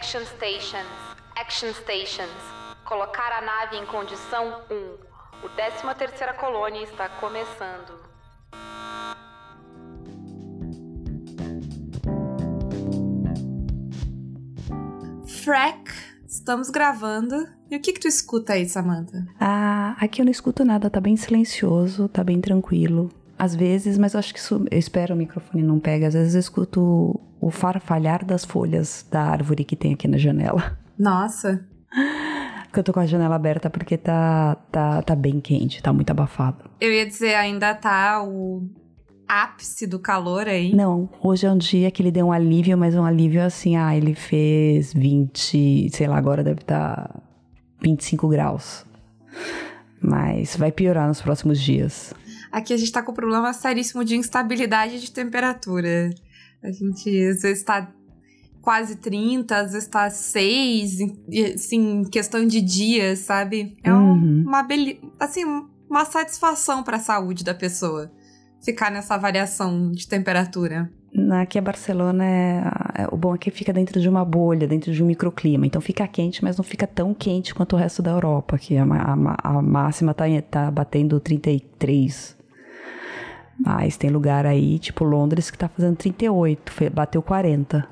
Action Stations. Action Stations. Colocar a nave em condição 1. O 13 terceira colônia está começando. Frack, estamos gravando. E o que que tu escuta aí, Samantha? Ah, aqui eu não escuto nada, tá bem silencioso, tá bem tranquilo. Às vezes, mas acho que isso, eu espero o microfone não pega. Às vezes eu escuto o farfalhar das folhas da árvore que tem aqui na janela. Nossa. Que eu tô com a janela aberta porque tá, tá, tá bem quente, tá muito abafado. Eu ia dizer, ainda tá o ápice do calor aí. Não, hoje é um dia que ele deu um alívio, mas um alívio assim, ah, ele fez 20, sei lá, agora deve estar tá 25 graus. Mas vai piorar nos próximos dias. Aqui a gente tá com um problema seríssimo de instabilidade de temperatura. A gente às vezes tá quase 30, às vezes tá 6, assim, questão de dias, sabe? É Uhum. uma assim, uma satisfação pra saúde da pessoa ficar nessa variação de temperatura. Aqui a Barcelona é, é- o bom é que fica dentro de uma bolha, dentro de um microclima. Então fica quente, mas não fica tão quente quanto o resto da Europa, que a, a a máxima tá, em- tá batendo 33. Mas tem lugar aí, tipo Londres, que tá fazendo 38, fe- bateu 40.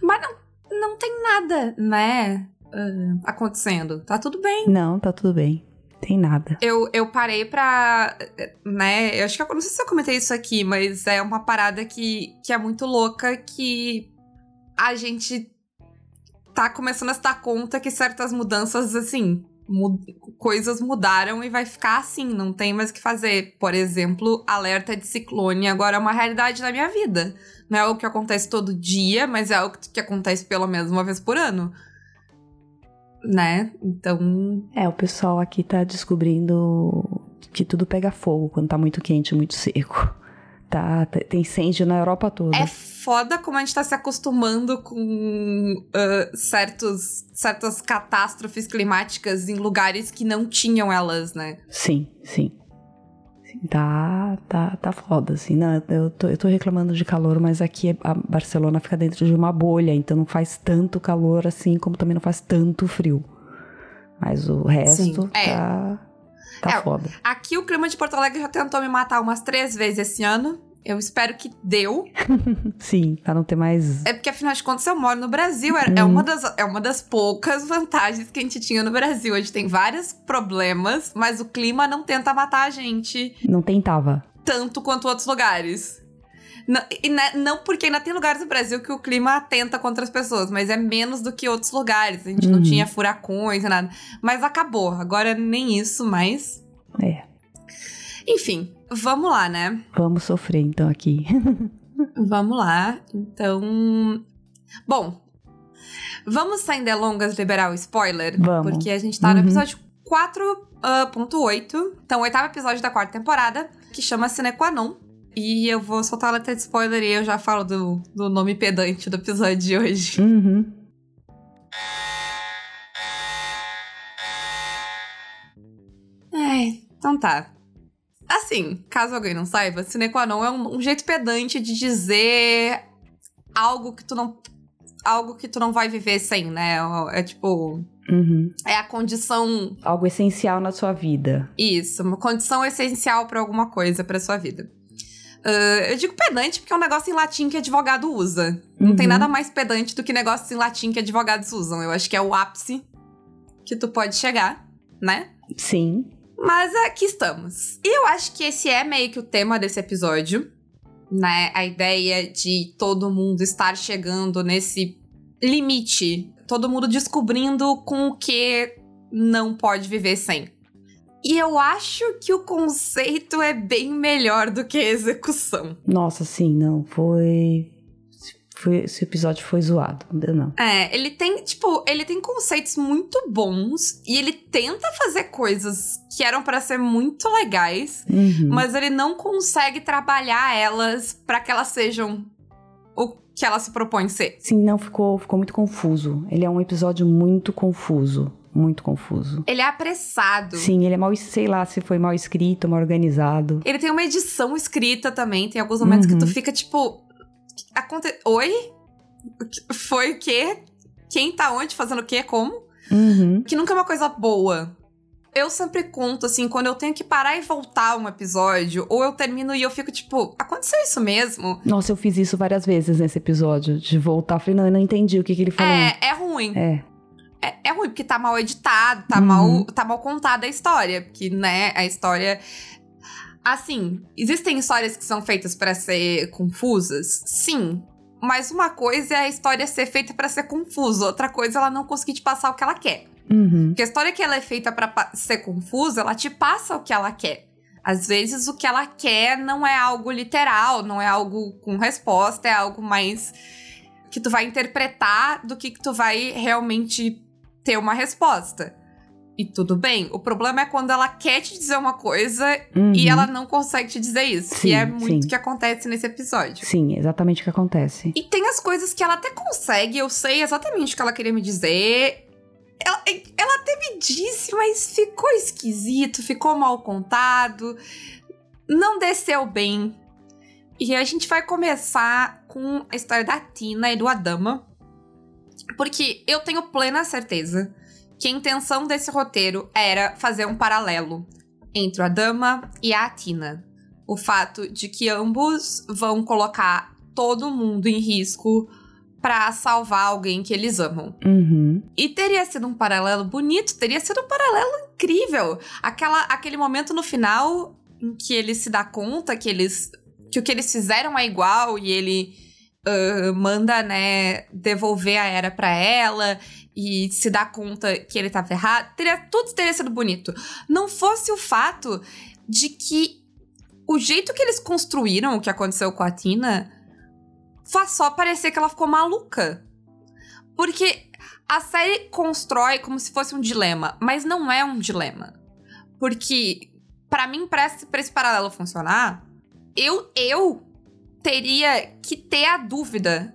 Mas não, não tem nada, né, ah, acontecendo. Tá tudo bem. Não, tá tudo bem. Tem nada. Eu, eu parei pra. Né? Eu acho que eu não sei se eu comentei isso aqui, mas é uma parada que, que é muito louca que a gente tá começando a se dar conta que certas mudanças, assim, mu- coisas mudaram e vai ficar assim, não tem mais o que fazer. Por exemplo, alerta de ciclone agora é uma realidade na minha vida. Não é algo que acontece todo dia, mas é algo que acontece pelo menos uma vez por ano. Né? Então, É, o pessoal aqui tá descobrindo que tudo pega fogo quando tá muito quente, muito seco. Tá, tá- tem incêndio na Europa toda. É foda como a gente tá se acostumando com ah, certos, certas catástrofes climáticas em lugares que não tinham elas, né? Sim, sim. Sim, Tá, tá, tá foda, assim. Não, eu, tô, eu tô reclamando de calor, mas aqui é- a Barcelona fica dentro de uma bolha, então não faz tanto calor assim, como também não faz tanto frio. Mas o resto Sim, é. Tá, É, foda. Aqui o clima de Porto Alegre já tentou me matar umas três vezes esse ano. Eu espero que deu. Sim, pra não ter mais. É porque, afinal de contas, eu moro no Brasil. É, é uma das, é uma das poucas vantagens que a gente tinha no Brasil. A gente tem vários problemas, mas o clima não tenta matar a gente Não tentava. tanto quanto outros lugares. Não, ne- não porque ainda tem lugares no Brasil que o clima atenta contra as pessoas, mas é menos do que outros lugares. A gente não Uhum. tinha furacões, nada. Mas acabou. Agora nem isso mais. É. Enfim, vamos lá, né? Vamos sofrer então aqui. Vamos lá. Então. Bom. Vamos sem delongas liberar o spoiler? Vamos. Porque a gente tá no Uhum. episódio 4.8. então, o oitavo episódio da quarta temporada, que chama Sine Qua Non. E eu vou soltar a letra de spoiler e eu já falo do, do nome pedante do episódio de hoje. Uhum. É, então tá. Assim, caso alguém não saiba, sine qua non é um, um jeito pedante de dizer algo que tu não. Algo que tu não vai viver sem, né? É tipo. Uhum. É a condição. Algo essencial na sua vida. Isso, uma condição essencial pra alguma coisa pra sua vida. Ah, eu digo pedante porque é um negócio em latim que advogado usa. Não tem Uhum. nada mais pedante do que negócios em latim que advogados usam. Eu acho que é o ápice que tu pode chegar, né? Sim. Mas aqui estamos. E eu acho que esse é meio que o tema desse episódio, né? A ideia de todo mundo estar chegando nesse limite, todo mundo descobrindo com o que não pode viver sem. E eu acho que o conceito é bem melhor do que a execução. Nossa, sim, não. Foi. foi esse episódio foi zoado. Não deu, não. É, ele tem, tipo, ele tem conceitos muito bons e ele tenta fazer coisas que eram pra ser muito legais, Uhum. mas ele não consegue trabalhar elas pra que elas sejam o que ela se propõe ser. Sim, não, ficou, ficou muito confuso. Ele é um episódio muito confuso. Muito confuso. Ele é apressado. Sim, ele é mal, sei lá se foi mal escrito, mal organizado. Ele tem uma edição escrita também. Tem alguns momentos que tu Uhum. fica tipo. Aconte... Oi? Foi o quê? quem tá onde, fazendo o quê, como. Uhum. Que nunca é uma coisa boa. Eu sempre conto, assim, quando eu tenho que parar e voltar um episódio, ou eu termino e eu fico tipo, aconteceu isso mesmo? Nossa, eu fiz isso várias vezes nesse episódio, de voltar. Falei, não, eu não entendi o que, que ele falou. É, é ruim. É. É, é ruim, porque tá mal editado, tá, Uhum. mal, tá mal contada a história. Porque, né, a história. Assim, existem histórias que são feitas pra ser confusas? Sim. Mas uma coisa é a história ser feita pra ser confusa, outra coisa é ela não conseguir te passar o que ela quer. Uhum. Porque a história que ela é feita pra pa- ser confusa, ela te passa o que ela quer. Às vezes o que ela quer não é algo literal, não é algo com resposta, é algo mais que tu vai interpretar do que que tu vai realmente ter uma resposta. E tudo bem. O problema é quando ela quer te dizer uma coisa Uhum. e ela não consegue te dizer isso. Sim, que é muito o que acontece nesse episódio. Sim, exatamente o que acontece. E tem as coisas que ela até consegue, eu sei exatamente o que ela queria me dizer. Ela, ela até me disse, mas ficou esquisito, ficou mal contado, não desceu bem. E a gente vai começar com a história da Tina e do Adama. Porque eu tenho plena certeza que a intenção desse roteiro era fazer um paralelo entre o Adama e a Tina. O fato de que ambos vão colocar todo mundo em risco pra salvar alguém que eles amam. Uhum. E teria sido um paralelo bonito, teria sido um paralelo incrível. Aquela, aquele momento no final em que ele se dá conta que eles que o que eles fizeram é igual e ele ah, manda, né, devolver a era pra ela e se dá conta que ele tava errado. Teria, tudo teria sido bonito. Não fosse o fato de que o jeito que eles construíram o que aconteceu com a Tina faz só parecer que ela ficou maluca. Porque a série constrói como se fosse um dilema, mas não é um dilema. Porque, pra mim, pra esse, pra esse paralelo funcionar, eu, eu teria que ter a dúvida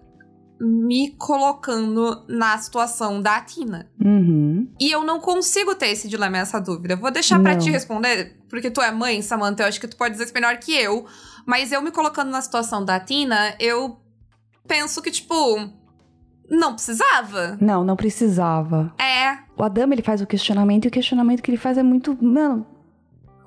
me colocando na situação da Tina. Uhum. E eu não consigo ter esse dilema, essa dúvida. Vou deixar pra Não. te responder, porque tu é mãe, Samantha, eu acho que tu pode dizer isso melhor que eu. Mas eu me colocando na situação da Tina, eu penso que, tipo, não precisava. Não, não precisava. É, O Adama, ele faz o questionamento e o questionamento que ele faz é muito. Mano,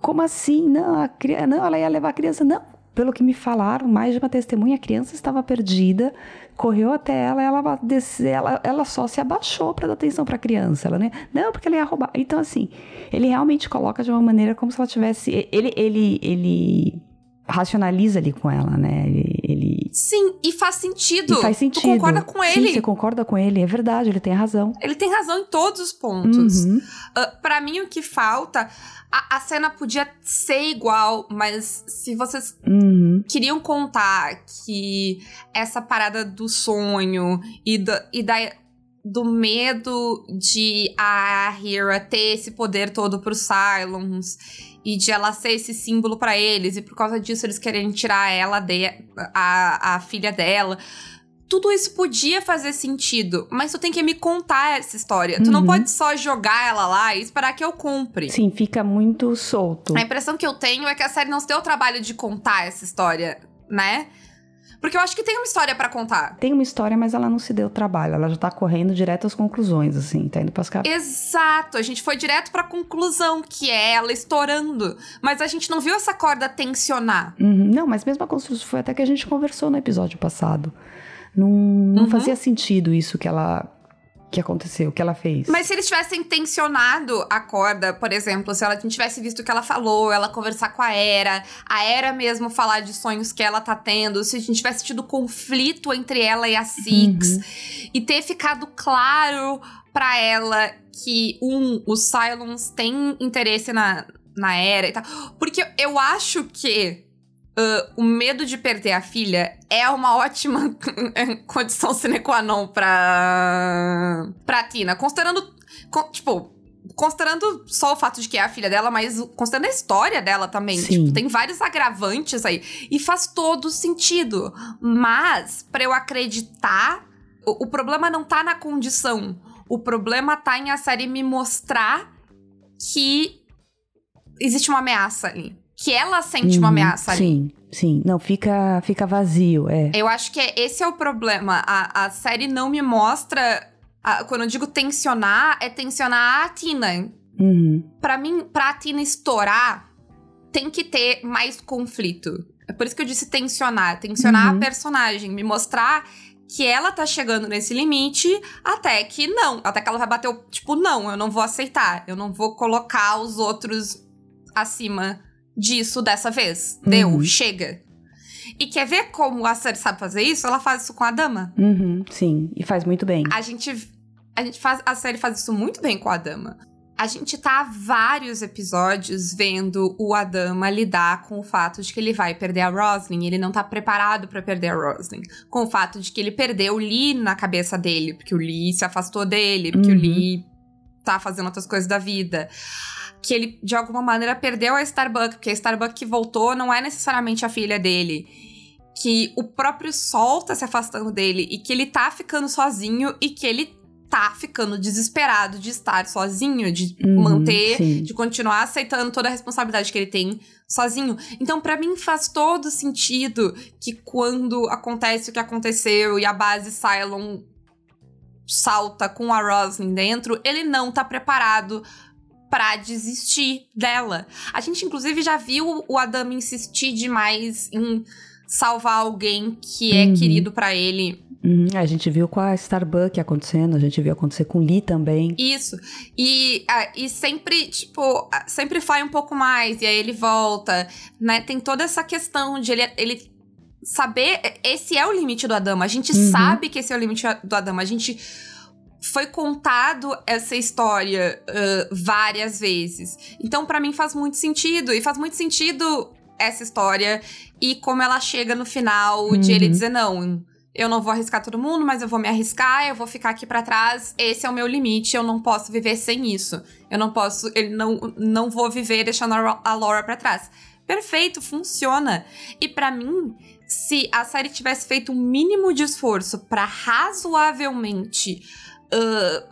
como assim? Não, a criança, não, ela ia levar a criança. Não. Pelo que me falaram, mais de uma testemunha, a criança estava perdida, correu até ela, ela desce- ela, ela só se abaixou para dar atenção para a criança. Ela, né? Não, porque ela ia roubar. Então, assim, ele realmente coloca de uma maneira como se ela tivesse. Ele, ele, ele racionaliza ali com ela, né? Ele, ele sim, e faz sentido. e faz sentido. Tu concorda com Sim, ele. você concorda com ele, é verdade, ele tem razão. Ele tem razão em todos os pontos. Uhum. Ah, Pra mim, o que falta. A, a cena podia ser igual, mas se vocês Uhum. queriam contar que essa parada do sonho e, do, e da, do medo de a Hera ter esse poder todo pro Cylons e de ela ser esse símbolo pra eles e por causa disso eles querem tirar ela de, a, a filha dela. Tudo isso podia fazer sentido, mas tu tem que me contar essa história. Tu não Uhum. pode só jogar ela lá e esperar que eu compre. Sim, fica muito solto. A impressão que eu tenho é que a série não se deu o trabalho de contar essa história, né? Porque eu acho que tem uma história pra contar. Tem uma história, mas ela não se deu trabalho. Ela já tá correndo direto às conclusões, assim, tá indo pras caras. Exato, a gente foi direto pra conclusão, que é ela estourando. Mas a gente não viu essa corda tensionar. Uhum. Não, mas mesmo a construção foi até que a gente conversou no episódio passado. Não, não Uhum. fazia sentido isso que ela que aconteceu, que ela fez. Mas se eles tivessem tensionado a corda, por exemplo, se ela tivesse visto o que ela falou, ela conversar com a Era, a Era mesmo falar de sonhos que ela tá tendo, se a gente tivesse tido conflito entre ela e a Six, e ter ficado claro pra ela que, um, os Cylons têm interesse na, na Era e tal. Porque eu acho que ah, o medo de perder a filha é uma ótima condição sine qua non pra, pra Tina. Considerando, con- tipo, considerando só o fato de que é a filha dela, mas considerando a história dela também. Sim. Tipo, tem vários agravantes aí. E faz todo sentido. Mas, pra eu acreditar, o, o problema não tá na condição. O problema tá em a série me mostrar que existe uma ameaça ali. Que ela sente uma Uhum, ameaça ali. Sim, sim. Não, fica, fica vazio, é. Eu acho que é- esse é o problema. A, a série não me mostra A, quando eu digo tensionar, é tensionar a Tina. Uhum. Pra mim, pra Tina estourar, tem que ter mais conflito. É por isso que eu disse tensionar. Tensionar Uhum. a personagem. Me mostrar que ela tá chegando nesse limite até que não. Até que ela vai bater o. Tipo, não, eu não vou aceitar. Eu não vou colocar os outros acima disso dessa vez. Deu, Uhum. chega. E quer ver como a série sabe fazer isso? Ela faz isso com a dama. Uhum, sim, e faz muito bem. A gente. A gente faz. A série faz isso muito bem com a Dama. A gente tá há vários episódios vendo o Adama lidar com o fato de que ele vai perder a Roslin. Ele não tá preparado pra perder a Roslin. Com o fato de que ele perdeu o Lee na cabeça dele, porque o Lee se afastou dele, porque o Uhum. Lee tá fazendo outras coisas da vida. Que ele, de alguma maneira, perdeu a Starbuck, porque a Starbuck que voltou não é necessariamente a filha dele. Que o próprio Sol tá se afastando dele e que ele tá ficando sozinho e que ele tá ficando desesperado de estar sozinho, de Uhum, manter, sim. de continuar aceitando toda a responsabilidade que ele tem sozinho. Então, pra mim, faz todo sentido que quando acontece o que aconteceu e a base Cylon salta com a Roslyn dentro, ele não tá preparado pra desistir dela. A gente, inclusive, já viu o Adam insistir demais em salvar alguém que é Uhum. querido pra ele Uhum, A gente viu com a Starbucks acontecendo, a gente viu acontecer com o Lee também. Isso. E, ah, e sempre, tipo, sempre vai um pouco mais, e aí ele volta, né? Tem toda essa questão de ele, ele saber. Esse é o limite do Adama. A gente Uhum. sabe que esse é o limite do Adama. A gente. Foi contado essa história ah, várias vezes. Então, pra mim, faz muito sentido. E faz muito sentido essa história e como ela chega no final de ele Uhum. dizer: não, eu não vou arriscar todo mundo, mas eu vou me arriscar, eu vou ficar aqui pra trás. Esse é o meu limite, eu não posso viver sem isso. Eu não posso, ele não não vou viver deixando a Laura pra trás. Perfeito, funciona. E pra mim, se a série tivesse feito um mínimo de esforço pra razoavelmente ah,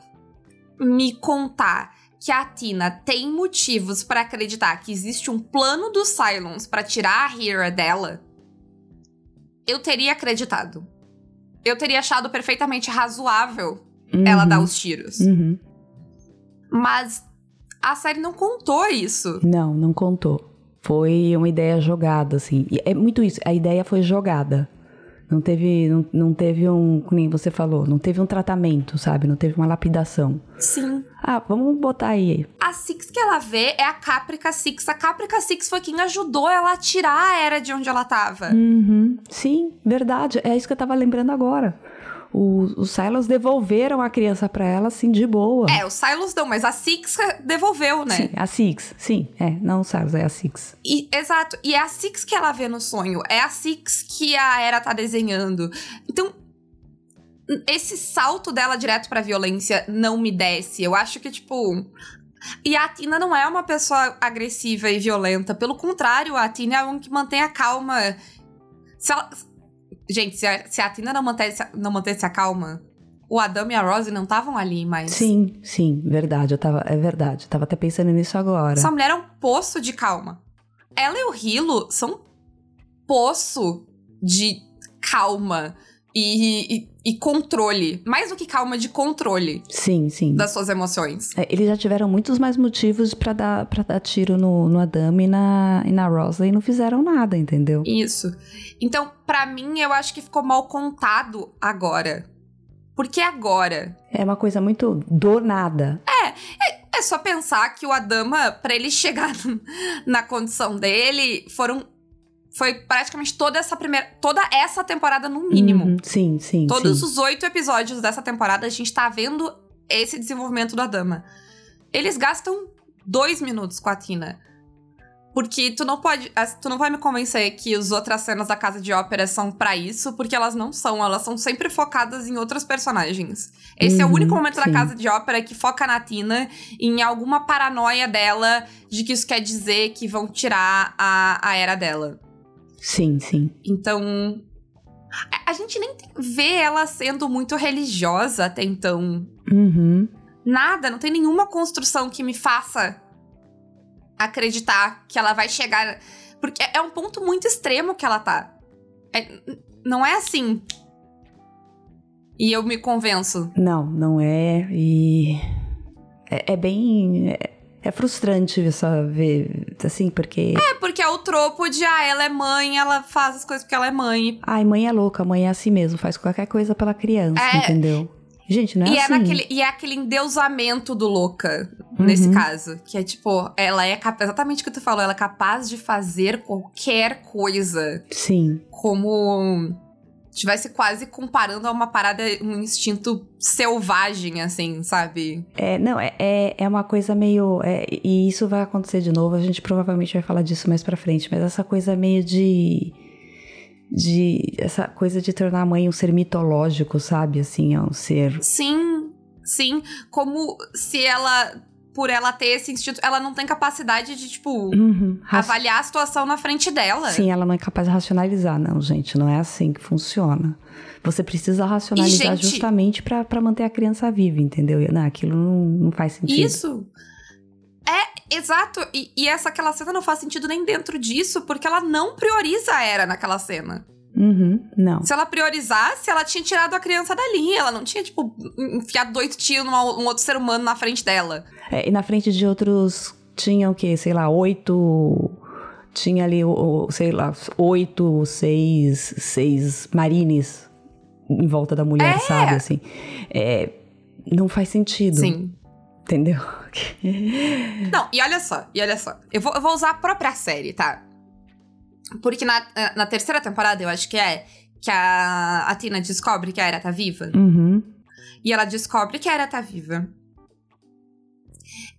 me contar que a Tina tem motivos pra acreditar que existe um plano dos Cylons pra tirar a Hera dela, eu teria acreditado. Eu teria achado perfeitamente razoável ela Uhum, dar os tiros. uhum. Mas a série não contou isso. Não, não contou. Foi uma ideia jogada, assim. E é muito isso, a ideia foi jogada. Não teve, não, não teve um, nem você falou, não teve um tratamento, sabe? Não teve uma lapidação. Sim. Ah, vamos botar aí. A Six que ela vê é a Caprica Six. A Caprica Six foi quem ajudou ela a tirar a era de onde ela tava. Uhum. Sim, verdade. É isso que eu tava lembrando agora. Os, os Silos devolveram a criança pra ela, assim, de boa. É, o Silos não, mas a Six devolveu, né? Sim, a Six, sim. É, não o Silos, é a Six. E, exato. E é a Six que ela vê no sonho. É a Six que a Era tá desenhando. Então, esse salto dela direto pra violência não me desce. Eu acho que, tipo. E a Tina não é uma pessoa agressiva e violenta. Pelo contrário, a Tina é um que mantém a calma. Se ela- Gente, se a, se a Tina não mantesse, não mantesse a calma, o Adam e a Rose não estavam ali mais. Sim, sim, verdade. Eu tava, é verdade. Eu tava até pensando nisso agora. Essa mulher é um poço de calma. Ela e o Hilo são um poço de calma e, e- e controle. Mais do que calma, de controle Sim, sim. das suas emoções. É, eles já tiveram muitos mais motivos pra dar, pra dar tiro no, no Adam e na, e na Rosa e não fizeram nada, entendeu? Isso. Então, pra mim, eu acho que ficou mal contado agora. Porque agora? É uma coisa muito do nada. É só pensar que o Adama, pra ele chegar na condição dele, foram. Foi praticamente toda essa primeira. Toda essa temporada, no mínimo. Uhum, sim, sim. Todos sim. os oito episódios dessa temporada, a gente tá vendo esse desenvolvimento do Adama. Eles gastam dois minutos com a Tina. Porque tu não pode. Tu não vai me convencer que as outras cenas da casa de ópera são pra isso, porque elas não são. Elas são sempre focadas em outros personagens. Esse é o Uhum, único momento da sim. casa de ópera que foca na Tina em alguma paranoia dela de que isso quer dizer que vão tirar a, a era dela. Sim, sim. Então. a- A gente nem vê ela sendo muito religiosa até então. Uhum. Nada, não tem nenhuma construção que me faça acreditar que ela vai chegar. Porque é um ponto muito extremo que ela tá. É- não é assim. E eu me convenço. Não, não é. E. É, é bem. É, é frustrante essa ver, assim, porque. É, porque é o tropo de, ah, ela é mãe, ela faz as coisas porque ela é mãe. Ai, mãe é louca, mãe é assim mesmo, faz qualquer coisa pela criança, É. entendeu? Gente, não é e, assim. é naquele, e é aquele endeusamento do louca, nesse Uhum. caso. Que é tipo, ela é capaz, exatamente o que tu falou, ela é capaz de fazer qualquer coisa. Sim. Como tivesse quase comparando a uma parada, um instinto selvagem, assim, sabe? É, não, é, é, é uma coisa meio. é, e isso vai acontecer de novo, a gente provavelmente vai falar disso mais pra frente, mas essa coisa meio de. de essa coisa de tornar a mãe um ser mitológico, sabe? Assim, é um ser. Sim, sim. Como se ela, por ela ter esse instinto, ela não tem capacidade de, tipo, Uhum, avaliar a situação na frente dela. Sim, ela não é capaz de racionalizar, não, gente. Não é assim que funciona. Você precisa racionalizar gente- justamente pra pra manter a criança viva, entendeu? Não, aquilo não, não faz sentido. Isso. É, exato. E, e essa aquela cena não faz sentido nem dentro disso, porque ela não prioriza a Era naquela cena. Uhum, não. Se ela priorizasse, ela tinha tirado a criança dali. Ela não tinha, tipo, enfiado dois tiros num um outro ser humano na frente dela. É, e na frente de outros tinha o quê? Sei lá, oito. Tinha ali, sei lá, oito, seis, seis marines em volta da mulher, É. sabe? Assim. É, não faz sentido. Sim. Entendeu? Não, e olha só, e olha só. Eu vou, eu vou usar a própria série, tá? Porque na, na terceira temporada, eu acho que é, que a, a Tina descobre que a Era tá viva. Uhum. E ela descobre que a Era tá viva.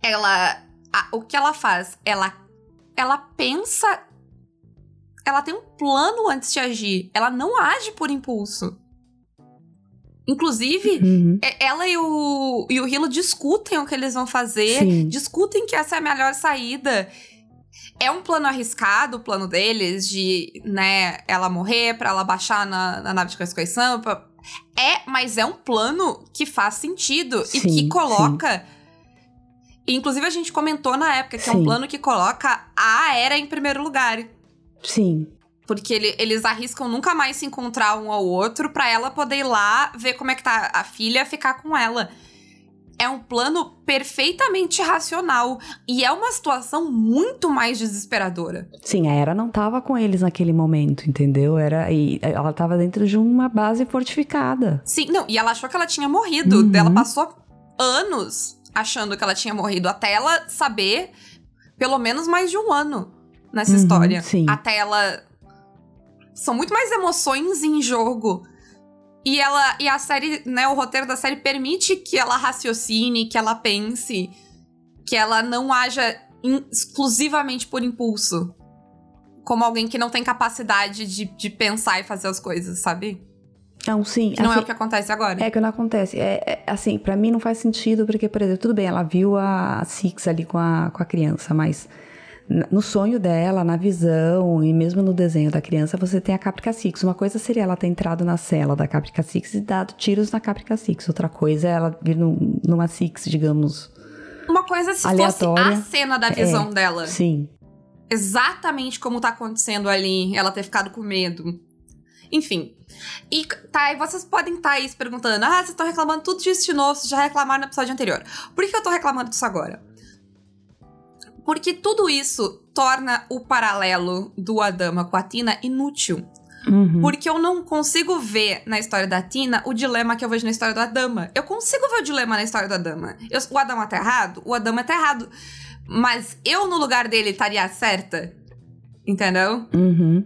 Ela. a- o que ela faz? Ela. Ela pensa. Ela tem um plano antes de agir. Ela não age por impulso. Inclusive, Uhum. ela e o, e o Hilo discutem o que eles vão fazer. Sim. Discutem que essa é a melhor saída. É um plano arriscado, o plano deles, de, né, ela morrer pra ela baixar na, na nave de ressurreição. pra- É, mas é um plano que faz sentido e Sim, que coloca. E, Inclusive, a gente comentou na época que é um Sim. plano que coloca a Era em primeiro lugar. Sim. Porque ele- eles arriscam nunca mais se encontrar um ao outro pra ela poder ir lá ver como é que tá a filha ficar com ela. É um plano perfeitamente racional. E é uma situação muito mais desesperadora. Sim, a Era não tava com eles naquele momento, entendeu? Era, e ela tava dentro de uma base fortificada. Sim, não, e ela achou que ela tinha morrido. Uhum. Ela passou anos achando que ela tinha morrido. Até ela saber pelo menos mais de um ano nessa Uhum, história. sim. Até ela. São muito mais emoções em jogo. E ela. E a série, né? O roteiro da série permite que ela raciocine, que ela pense, que ela não haja in- exclusivamente por impulso. Como alguém que não tem capacidade de, de pensar e fazer as coisas, sabe? Não, sim. Que não é assim, o que acontece agora. É que não acontece. É, é, assim, pra mim não faz sentido, porque, por exemplo, tudo bem, ela viu a Six ali com a, com a criança, mas no sonho dela, na visão e mesmo no desenho da criança, você tem a Caprica Six. Uma coisa seria ela ter entrado na cela da Caprica Six e dado tiros na Caprica Six. Outra coisa é ela vir num- numa Six, digamos. Uma coisa se Aleatória. fosse a cena da visão dela. Sim. Exatamente como tá acontecendo ali, ela ter ficado com medo. Enfim. E tá, e vocês podem estar aí se perguntando: ah, vocês estão reclamando tudo disso de novo, vocês já reclamaram no episódio anterior. Por que eu tô reclamando disso agora? Porque tudo isso torna o paralelo do Adama com a Tina inútil. Uhum. Porque eu não consigo ver na história da Tina o dilema que eu vejo na história do Adama. Eu consigo ver o dilema na história do Adama. Eu- o Adama tá errado? O Adama tá errado. Mas eu, no lugar dele, estaria certa. Entendeu? Uhum.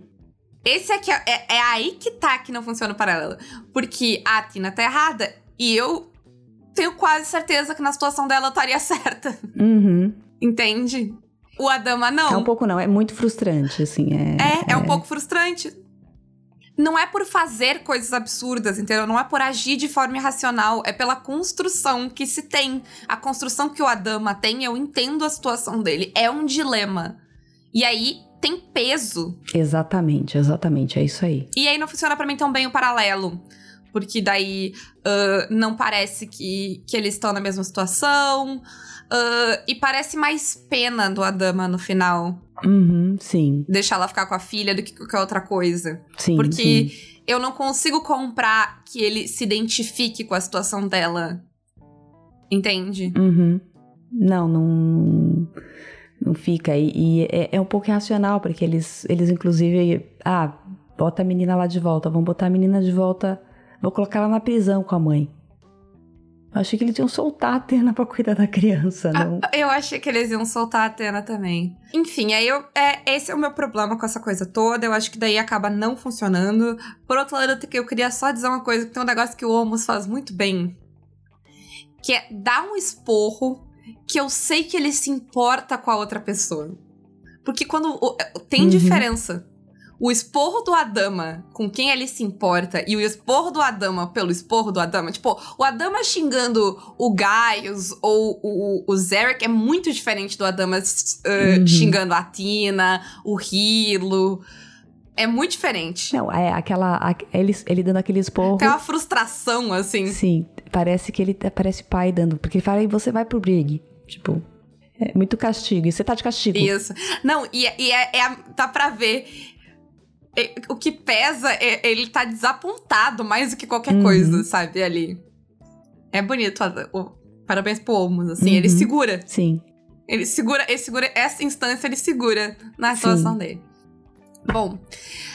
Esse aqui é, é, é aí que tá que não funciona o paralelo. Porque a Tina tá errada e eu tenho quase certeza que na situação dela eu estaria certa. Uhum. Entende? O Adama não. É um pouco não, é muito frustrante, assim. É, É, é um pouco frustrante. Não é por fazer coisas absurdas, entendeu? Não é por agir de forma irracional, é pela construção que se tem. A construção que o Adama tem, eu entendo a situação dele. É um dilema. E aí tem peso. Exatamente, exatamente, é isso aí. E aí não funciona pra mim tão bem o paralelo. Porque daí ah, não parece que, que eles estão na mesma situação. Ah, e parece mais pena do Adama no final. Uhum, sim, Deixar ela ficar com a filha do que qualquer outra coisa. sim. Porque sim. eu não consigo comprar que ele se identifique com a situação dela. Entende? Uhum. Não, não. Não fica. E, e é, é, um pouco irracional, porque eles, eles inclusive. Ah, bota a menina lá de volta. Vamos botar a menina de volta. Vou colocar ela na prisão com a mãe. Eu achei que eles iam soltar a Atena pra cuidar da criança, ah, não? Ah, eu achei que eles iam soltar a Atena também. Enfim, aí eu. É, esse é o meu problema com essa coisa toda. Eu acho que daí acaba não funcionando. Por outro lado, eu queria só dizer uma coisa: que tem um negócio que o Omos faz muito bem. Que é dar um esporro que eu sei que ele se importa com a outra pessoa. Porque quando. Tem uhum. diferença o esporro do Adama com quem ele se importa e o esporro do Adama pelo esporro do Adama. Tipo, o Adama xingando o Gaius ou o, o Zarek é muito diferente do Adama uh, uhum. xingando a Tina, o Hilo. É muito diferente. Não, é aquela. A, ele, ele dando aquele esporro. Tem uma frustração, assim. Sim, parece que ele parece pai dando. Porque ele fala, e você vai pro Brig. Tipo. É muito castigo. E você tá de castigo. Isso. Não, e, e é, é, dá pra ver o que pesa é ele tá desapontado mais do que qualquer uhum. coisa, sabe? Ali. É bonito. O, parabéns pro Olmos, assim. Uhum. Ele segura. Sim. Ele segura, ele segura essa instância, ele segura na situação Sim. dele. Bom,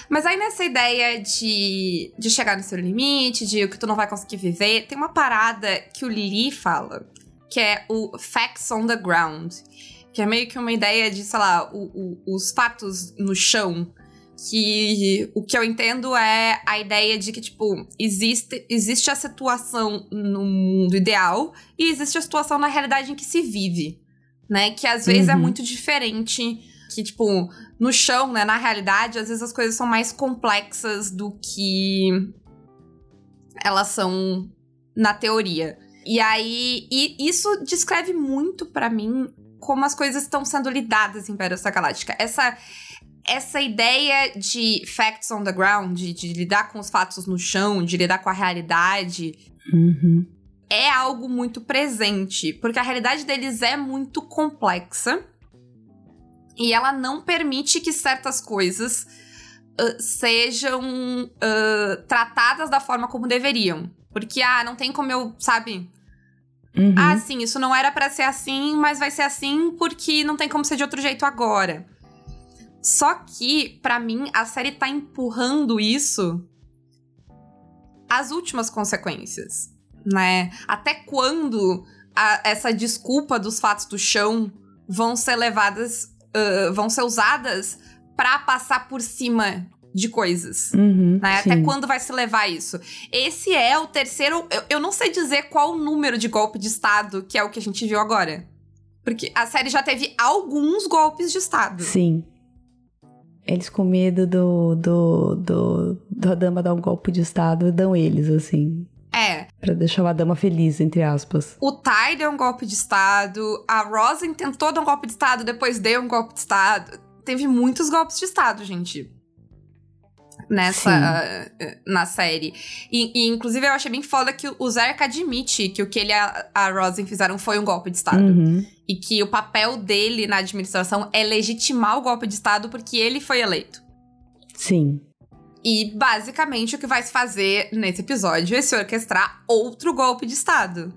mas aí nessa ideia de, de chegar no seu limite, de o que tu não vai conseguir viver, tem uma parada que o Lee fala, que é o facts on the ground. Que é meio que uma ideia de, sei lá, o, o, os fatos no chão que o que eu entendo é a ideia de que, tipo, existe, existe a situação no mundo ideal e existe a situação na realidade em que se vive, né? Que às vezes é uhum. é muito diferente. Que, tipo, no chão, né? Na realidade, às vezes as coisas são mais complexas do que elas são na teoria. E aí, e isso descreve muito para mim como as coisas estão sendo lidadas em Battlestar Galáctica. Essa essa ideia de facts on the ground, de, de, lidar com os fatos no chão, de lidar com a realidade, uhum. é algo muito presente. Porque a realidade deles é muito complexa. E ela não permite que certas coisas uh, sejam uh, tratadas da forma como deveriam. Porque, ah, não tem como eu, sabe? Uhum. Ah, sim, isso não era para ser assim, mas vai ser assim porque não tem como ser de outro jeito agora. Só que, para mim, a série tá empurrando isso às últimas consequências, né? Até quando a, essa desculpa dos fatos do chão vão ser levadas, uh, vão ser usadas para passar por cima de coisas. Uhum, né? Até quando vai se levar isso? Esse é o terceiro. Eu, eu não sei dizer qual o número de golpe de Estado que é o que a gente viu agora. Porque a série já teve alguns golpes de Estado. Sim. Eles com medo do, do, do, do Adama dar um golpe de Estado, dão eles, assim. É. Pra deixar o Adama feliz, entre aspas. O Ty deu um golpe de Estado, a Rosen tentou dar um golpe de Estado, depois deu um golpe de Estado. Teve muitos golpes de Estado, gente nessa uh, na série. E, e, inclusive eu achei bem foda que o Zerka admite que o que ele e a, a Rosen fizeram foi um golpe de Estado. Uhum. E que o papel dele na administração é legitimar o golpe de Estado porque ele foi eleito. Sim. E basicamente o que vai se fazer nesse episódio é se orquestrar outro golpe de Estado.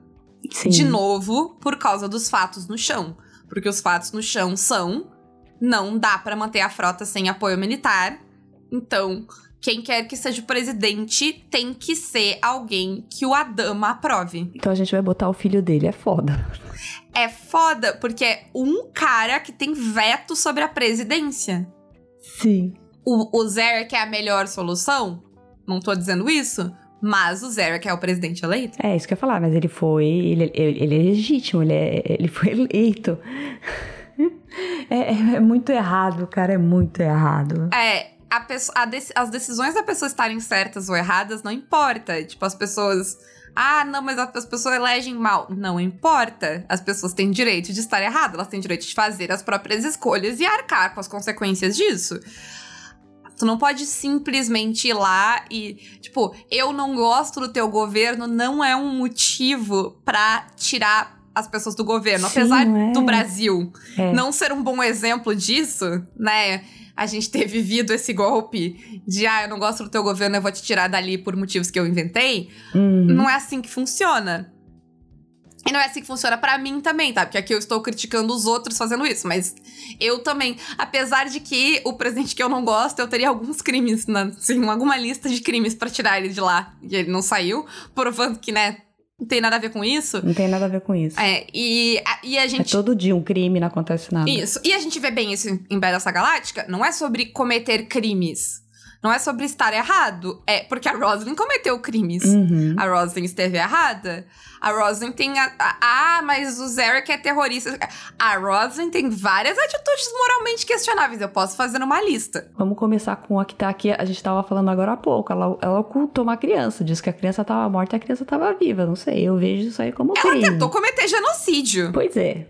Sim. De novo, por causa dos fatos no chão. Porque os fatos no chão são: não dá para manter a frota sem apoio militar então, quem quer que seja o presidente tem que ser alguém que o Adama aprove. Então a gente vai botar o filho dele, é foda. É foda, porque é um cara que tem veto sobre a presidência. Sim. O, o Zarek é a melhor solução? Não tô dizendo isso, mas o Zarek é o presidente eleito. É, isso que eu ia falar, mas ele foi. Ele, ele, ele é legítimo, ele, é, ele foi eleito. É, é, é, muito errado, cara, é muito errado. É, a pessoa, a dec, as decisões da pessoa estarem certas ou erradas não importa. Tipo, as pessoas. Ah, não, mas as pessoas elegem mal. Não importa. As pessoas têm direito de estar erradas, elas têm direito de fazer as próprias escolhas e arcar com as consequências disso. Tu não pode simplesmente ir lá e, tipo, eu não gosto do teu governo não é um motivo para tirar as pessoas do governo. Sim, Apesar é. do Brasil é. não ser um bom exemplo disso, né? A gente ter vivido esse golpe de, ah, eu não gosto do teu governo, eu vou te tirar dali por motivos que eu inventei. Uhum. Não é assim que funciona. E não é assim que funciona para mim também, tá? Porque aqui eu estou criticando os outros fazendo isso, mas eu também. Apesar de que o presidente que eu não gosto, eu teria alguns crimes, na, sim, alguma lista de crimes para tirar ele de lá. E ele não saiu, provando que, né, não tem nada a ver com isso. Não tem nada a ver com isso. É, e a, e a gente. É todo dia um crime, não acontece nada. Isso. E a gente vê bem isso em Battlestar Galáctica, não é sobre cometer crimes. Não é sobre estar errado. É porque a Roslyn cometeu crimes. Uhum. A Roslyn esteve errada. A Roslyn tem. A, a, ah, mas o Zarek é terrorista. A Roslyn tem várias atitudes moralmente questionáveis. Eu posso fazer uma lista. Vamos começar com a que tá aqui. A gente tava falando agora há pouco. Ela, ela ocultou uma criança. Disse que a criança tava morta e a criança tava viva. Não sei. Eu vejo isso aí como ela crime. Ela tentou cometer genocídio. Pois é.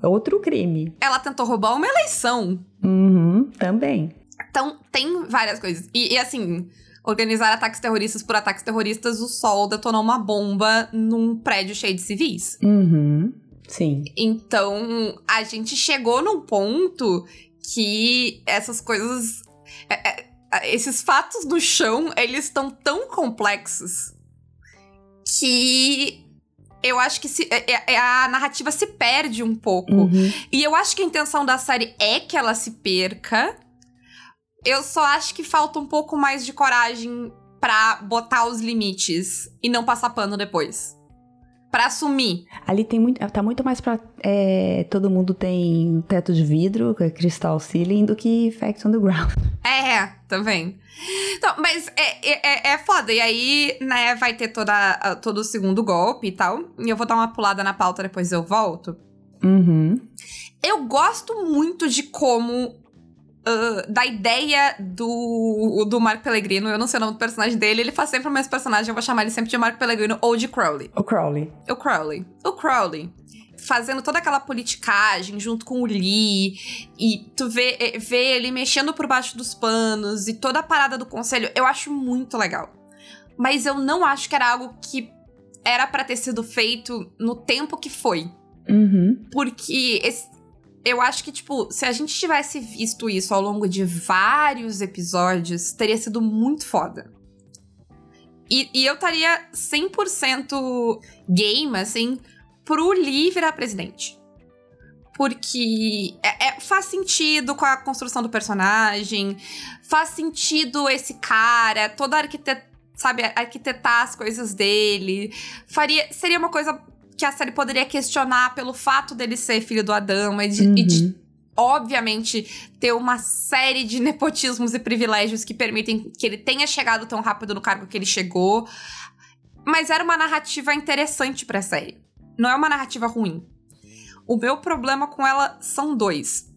Outro crime. Ela tentou roubar uma eleição. Uhum, também. Então, tem várias coisas. E, e, assim, organizar ataques terroristas por ataques terroristas, o Sol detonou uma bomba num prédio cheio de civis. Uhum. Sim. Então, a gente chegou num ponto que essas coisas. É, é, esses fatos no chão, eles estão tão complexos que eu acho que se, é, é, a narrativa se perde um pouco. Uhum. E eu acho que a intenção da série é que ela se perca. Eu só acho que falta um pouco mais de coragem pra botar os limites e não passar pano depois. Pra assumir. Ali tem muito. Tá muito mais pra. É, todo mundo tem teto de vidro, é cristal ceiling, do que Facts on the Ground. É, também. Então, mas é, é, é foda. E aí, né, vai ter toda, todo o segundo golpe e tal. E eu vou dar uma pulada na pauta, depois eu volto. Uhum. Eu gosto muito de como Uh, da ideia do, do Mark Pellegrino, eu não sei o nome do personagem dele, ele faz sempre o mesmo personagem, eu vou chamar ele sempre de Mark Pellegrino ou de Crowley. O Crowley. O Crowley. O Crowley. Fazendo toda aquela politicagem junto com o Lee, e tu vê, vê ele mexendo por baixo dos panos, e toda a parada do conselho, eu acho muito legal. Mas eu não acho que era algo que era para ter sido feito no tempo que foi. Uhum. Porque esse, eu acho que, tipo, se a gente tivesse visto isso ao longo de vários episódios, teria sido muito foda. E, e eu estaria 100% game, assim, pro Lee virar presidente. Porque é, é, faz sentido com a construção do personagem, faz sentido esse cara, toda a arquitetura, sabe, arquitetar as coisas dele. Faria, seria uma coisa que a série poderia questionar pelo fato dele ser filho do Adão e de, uhum. e de obviamente, ter uma série de nepotismos e privilégios que permitem que ele tenha chegado tão rápido no cargo que ele chegou. Mas era uma narrativa interessante pra série. Não é uma narrativa ruim. O meu problema com ela são dois.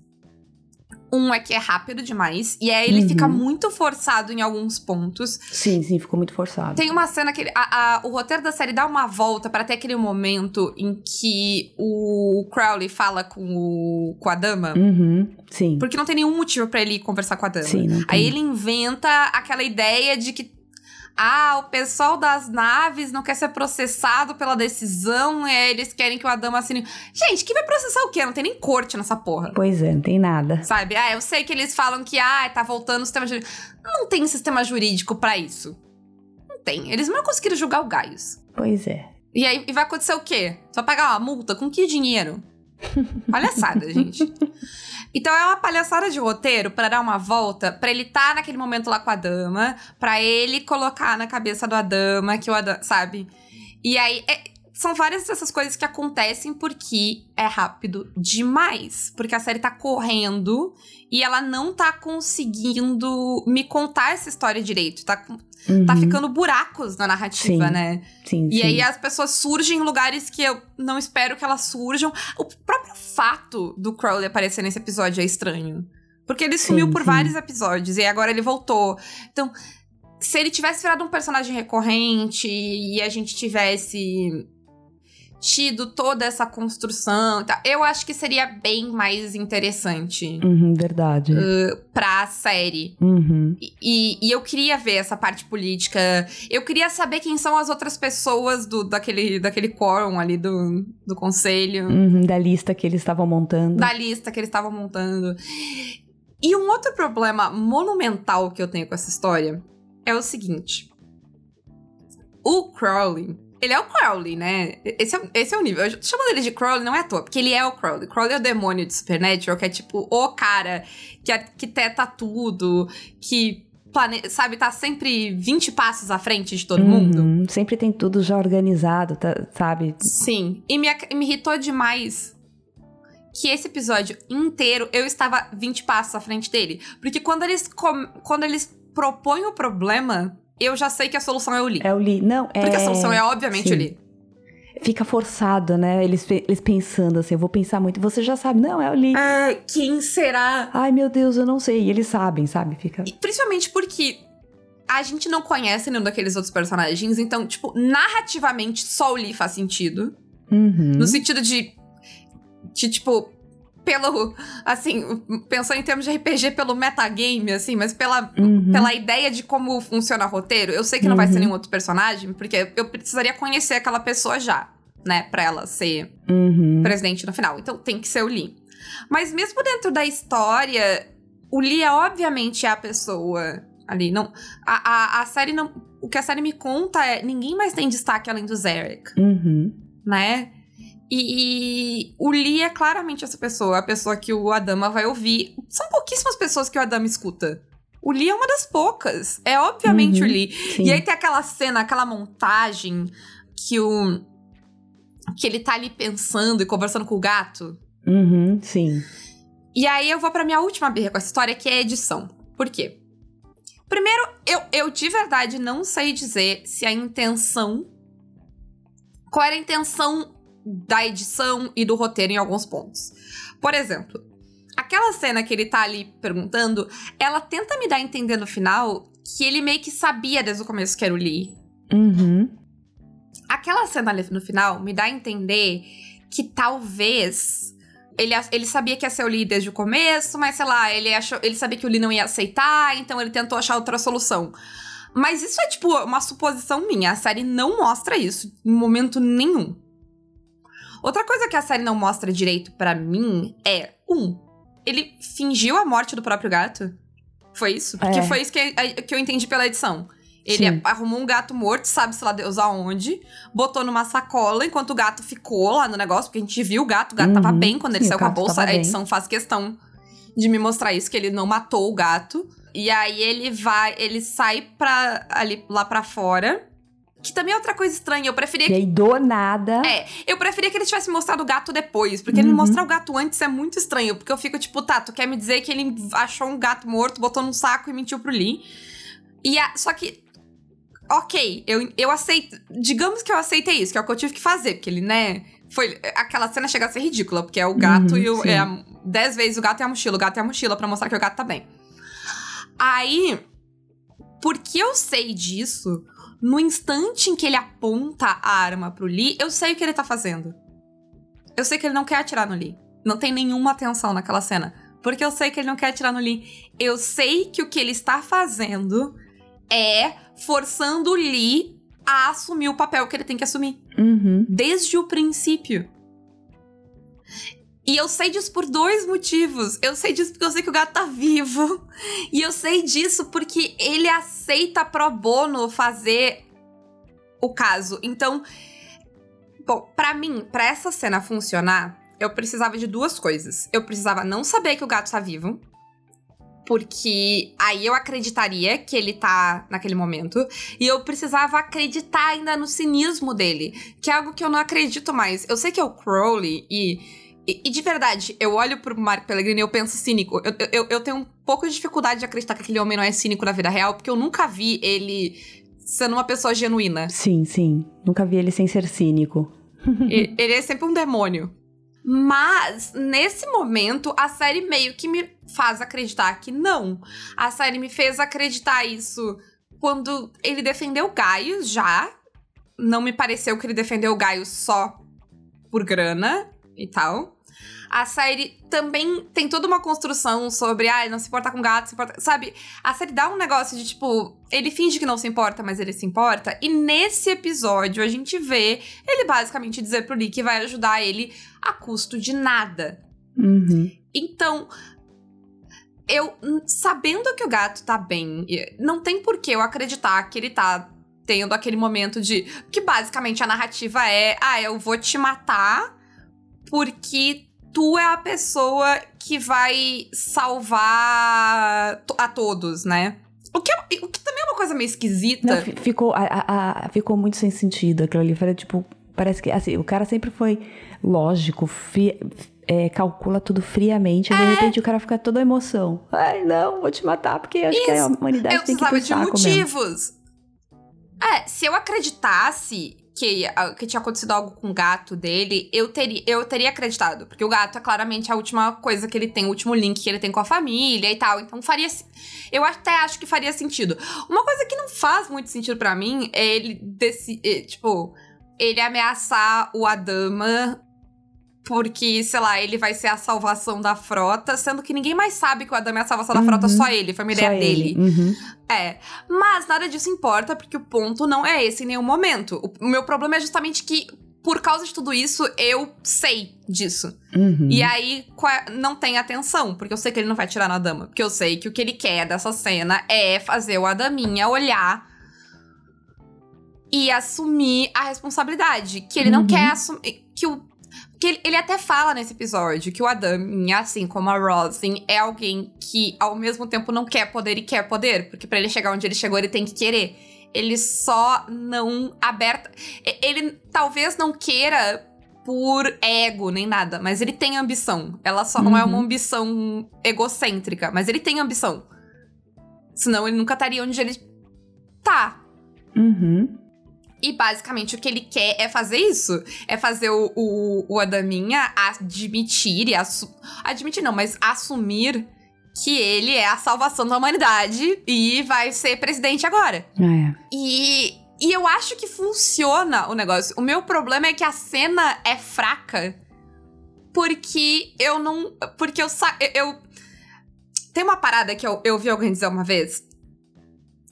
Um é que é rápido demais, e aí ele Uhum. fica muito forçado em alguns pontos. Sim, sim, ficou muito forçado. Tem uma cena que ele- a- a- o roteiro da série dá uma volta pra ter aquele momento em que o Crowley fala com, o, com a dama. Uhum, sim. Porque não tem nenhum motivo pra ele conversar com a dama. Sim. Aí ele inventa aquela ideia de que. Ah, o pessoal das naves não quer ser processado pela decisão, e eles querem que o Adama assine. Gente, que vai processar o quê? Não tem nem corte nessa porra. Pois é, não tem nada. Sabe? Ah, eu sei que eles falam que, ah, tá voltando o sistema jurídico. Não tem sistema jurídico pra isso. Não tem. Eles não conseguiram julgar o Gaius. Pois é. E aí e vai acontecer o quê? Só pagar uma multa? Com que dinheiro? Palhaçada, gente. Então é uma palhaçada de roteiro pra dar uma volta, pra ele estar naquele momento lá com a dama, pra ele colocar na cabeça do Adama que o Adama, sabe? E aí é- são várias dessas coisas que acontecem porque é rápido demais, porque a série tá correndo e ela não tá conseguindo me contar essa história direito, tá tá Uhum, ficando buracos na narrativa, Sim. né? Sim, E sim. aí as pessoas surgem em lugares que eu não espero que elas surjam. O próprio fato do Crowley aparecer nesse episódio é estranho. Porque ele sumiu por vários episódios e agora ele voltou. Então, se ele tivesse virado um personagem recorrente e a gente tivesse tido toda essa construção. Tá? Eu acho que seria bem mais interessante Uhum, verdade. uh, pra série. Uhum. E, e eu queria ver essa parte política. Eu queria saber quem são as outras pessoas do, daquele, daquele quórum ali do, do conselho, Uhum, da lista que eles estavam montando. da lista que eles estavam montando. E um outro problema monumental que eu tenho com essa história é o seguinte: o Crowley. Ele é o Crowley, né? Esse é, esse é o nível. Eu tô chamando ele de Crowley não é à toa, porque ele é o Crowley. Crowley é o demônio de Supernatural, que é tipo o cara que arquiteta tudo, que plane... sabe, tá sempre 20 passos à frente de todo mundo. Uhum, Sempre tem tudo já organizado, tá- sabe? Sim. E me, me irritou demais que esse episódio inteiro eu estava 20 passos à frente dele. Porque quando eles, com- quando eles propõem o problema, eu já sei que a solução é o Lee. É o Lee. Não, é. Porque a solução é, obviamente, sim. o Lee. Fica forçado, né? Eles, eles pensando assim, eu vou pensar muito. Você já sabe, não, é o Lee. Ah, quem será? Ai, meu Deus, eu não sei. E eles sabem, sabe? Fica. E principalmente porque a gente não conhece nenhum daqueles outros personagens, então, tipo, narrativamente só o Lee faz sentido. Uhum. No sentido de. De, tipo. Pelo. Assim, pensando em termos de RPG, pelo metagame, assim, mas pela, Uhum. pela ideia de como funciona o roteiro. Eu sei que não vai ser Uhum. nenhum outro personagem, porque eu precisaria conhecer aquela pessoa já, né? Pra ela ser Uhum. presidente no final. Então tem que ser o Lee. Mas mesmo dentro da história, o Lee é obviamente a pessoa ali. Não, a, a, a série não. O que a série me conta é ninguém mais tem destaque além do Zarek Uhum. né? E, e o Lee é claramente essa pessoa, a pessoa que o Adama vai ouvir. São pouquíssimas pessoas que o Adama escuta. O Lee é uma das poucas. É obviamente Uhum, o Lee. Sim. E aí tem aquela cena, aquela montagem que o. que ele tá ali pensando e conversando com o gato. Uhum, sim. E aí eu vou pra minha última birra com essa história, que é a edição. Por quê? Primeiro, eu, eu de verdade não sei dizer se a intenção. Qual era a intenção da edição e do roteiro em alguns pontos. Por exemplo, aquela cena que ele tá ali perguntando, ela tenta me dar a entender no final que ele meio que sabia desde o começo que era o Lee. Uhum. Aquela cena ali no final me dá a entender que talvez ele, ele sabia que ia ser o Lee desde o começo, mas sei lá, ele, achou, ele sabia que o Lee não ia aceitar, então ele tentou achar outra solução. Mas isso é tipo uma suposição minha. A série não mostra isso em momento nenhum. Outra coisa que a série não mostra direito pra mim é: um, ele fingiu a morte do próprio gato. Foi isso? Porque É. foi isso que, que eu entendi pela edição. Ele Sim. arrumou um gato morto, sabe-se lá Deus aonde, botou numa sacola enquanto o gato ficou lá no negócio, porque a gente viu o gato, o gato tava Uhum. bem quando ele Sim, saiu com a bolsa. tava A bem. edição faz questão de me mostrar isso, que ele não matou o gato. E aí ele vai, ele sai pra, ali, lá pra fora. Que também é outra coisa estranha. Eu preferia E aí, do nada. é, eu preferia que ele tivesse mostrado o gato depois, porque ele Uhum. mostrar o gato antes é muito estranho, porque eu fico tipo, tá, tu quer me dizer que ele achou um gato morto, botou num saco e mentiu pro Lee. E a, só que, ok, eu, eu aceito, digamos que eu aceitei isso, que é o que eu tive que fazer, porque ele, né, foi, aquela cena chega a ser ridícula, porque é o gato Uhum, e o, é a- dez vezes o gato e a mochila, o gato e a mochila, pra mostrar que o gato tá bem. Aí, porque eu sei disso, no instante em que ele aponta a arma pro Lee, eu sei o que ele tá fazendo. Eu sei que ele não quer atirar no Lee. Não tem nenhuma atenção naquela cena. Porque eu sei que ele não quer atirar no Lee. Eu sei que o que ele está fazendo é forçando o Lee a assumir o papel que ele tem que assumir. Uhum. Desde o princípio. E eu sei disso por dois motivos. Eu sei disso porque eu sei que o gato tá vivo. E eu sei disso porque ele aceita pro bono fazer o caso. Então, bom, pra mim, pra essa cena funcionar, eu precisava de duas coisas. Eu precisava não saber que o gato tá vivo. Porque aí eu acreditaria que ele tá naquele momento. E eu precisava acreditar ainda no cinismo dele. Que é algo que eu não acredito mais. Eu sei que é o Crowley e. E, e de verdade, eu olho pro Mark Pellegrini e eu penso cínico. Eu, eu, eu tenho um pouco de dificuldade de acreditar que aquele homem não é cínico na vida real, porque eu nunca vi ele sendo uma pessoa genuína. Sim, sim. Nunca vi ele sem ser cínico. E- ele é sempre um demônio. Mas, nesse momento, a série meio que me faz acreditar que não. A série me fez acreditar isso quando ele defendeu o Gaio já. Não me pareceu que ele defendeu o Gaio só por grana e tal. A série também tem toda uma construção sobre, ah, não se importa com gato, se importa. Sabe? A série dá um negócio de tipo, ele finge que não se importa, mas ele se importa. E nesse episódio a gente vê ele basicamente dizer pro Lee que vai ajudar ele a custo de nada. Uhum. Então, eu, sabendo que o gato tá bem, não tem por que eu acreditar que ele tá tendo aquele momento de. Que basicamente a narrativa é: ah, eu vou te matar porque tu é a pessoa que vai salvar a todos, né? O que, é, o que também é uma coisa meio esquisita. Não, ficou, a, a, ficou muito sem sentido aquilo ali. Foi, tipo, parece que assim, o cara sempre foi lógico, é, calcula tudo friamente, e de é. repente o cara fica toda emoção. Ai, não, vou te matar, porque acho Isso. que a humanidade eu tem que pensar de motivos. Mesmo. É, se eu acreditasse que, que tinha acontecido algo com o gato dele, eu teria, eu teria acreditado. Porque o gato é claramente a última coisa que ele tem, o último link que ele tem com a família e tal. Então faria. Eu até acho que faria sentido. Uma coisa que não faz muito sentido para mim é ele desse. É, tipo, ele ameaçar o Adama porque, sei lá, ele vai ser a salvação da frota, sendo que ninguém mais sabe que o Adam é a salvação uhum. da frota, só ele, foi uma ideia ele. dele. Uhum. É. Mas nada disso importa, porque o ponto não é esse em nenhum momento. O meu problema é justamente que, por causa de tudo isso, eu sei disso. Uhum. E aí não tem atenção, porque eu sei que ele não vai tirar na dama. Porque eu sei que o que ele quer dessa cena é fazer o Adaminha olhar e assumir a responsabilidade. Que ele não uhum. quer assumir. Que o que ele, ele, até fala nesse episódio que o Adam, assim como a Rosin, é alguém que ao mesmo tempo não quer poder e quer poder, porque para ele chegar onde ele chegou, ele tem que querer. Ele só não aberta. Ele talvez não queira por ego nem nada, mas ele tem ambição. Ela só uhum. não é uma uhum. ambição egocêntrica, mas ele tem ambição. Senão ele nunca estaria onde ele tá. Uhum. E basicamente o que ele quer é fazer isso. É fazer o, o, o Adaminha admitir e admitir não, mas assumir que ele é a salvação da humanidade e vai ser presidente agora. É. E, e eu acho que funciona o negócio. O meu problema é que a cena é fraca. Porque eu não. Porque eu. eu tem uma parada que eu, eu vi alguém dizer uma vez.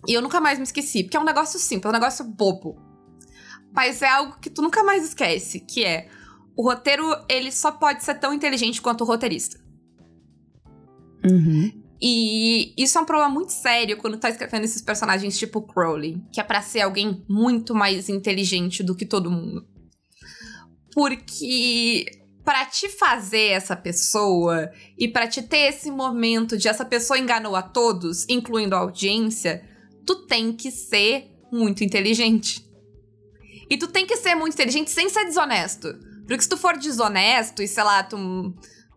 E eu nunca mais me esqueci. Porque é um negócio simples, é um negócio bobo. Mas é algo que tu nunca mais esquece, que é o roteiro, ele só pode ser tão inteligente quanto o roteirista. Uhum. E isso é um problema muito sério quando tá escrevendo esses personagens tipo Crowley, que é pra ser alguém muito mais inteligente do que todo mundo. Porque para te fazer essa pessoa e para te ter esse momento de essa pessoa enganou a todos, incluindo a audiência, tu tem que ser muito inteligente. E tu tem que ser muito inteligente sem ser desonesto. Porque se tu for desonesto e, sei lá, tu,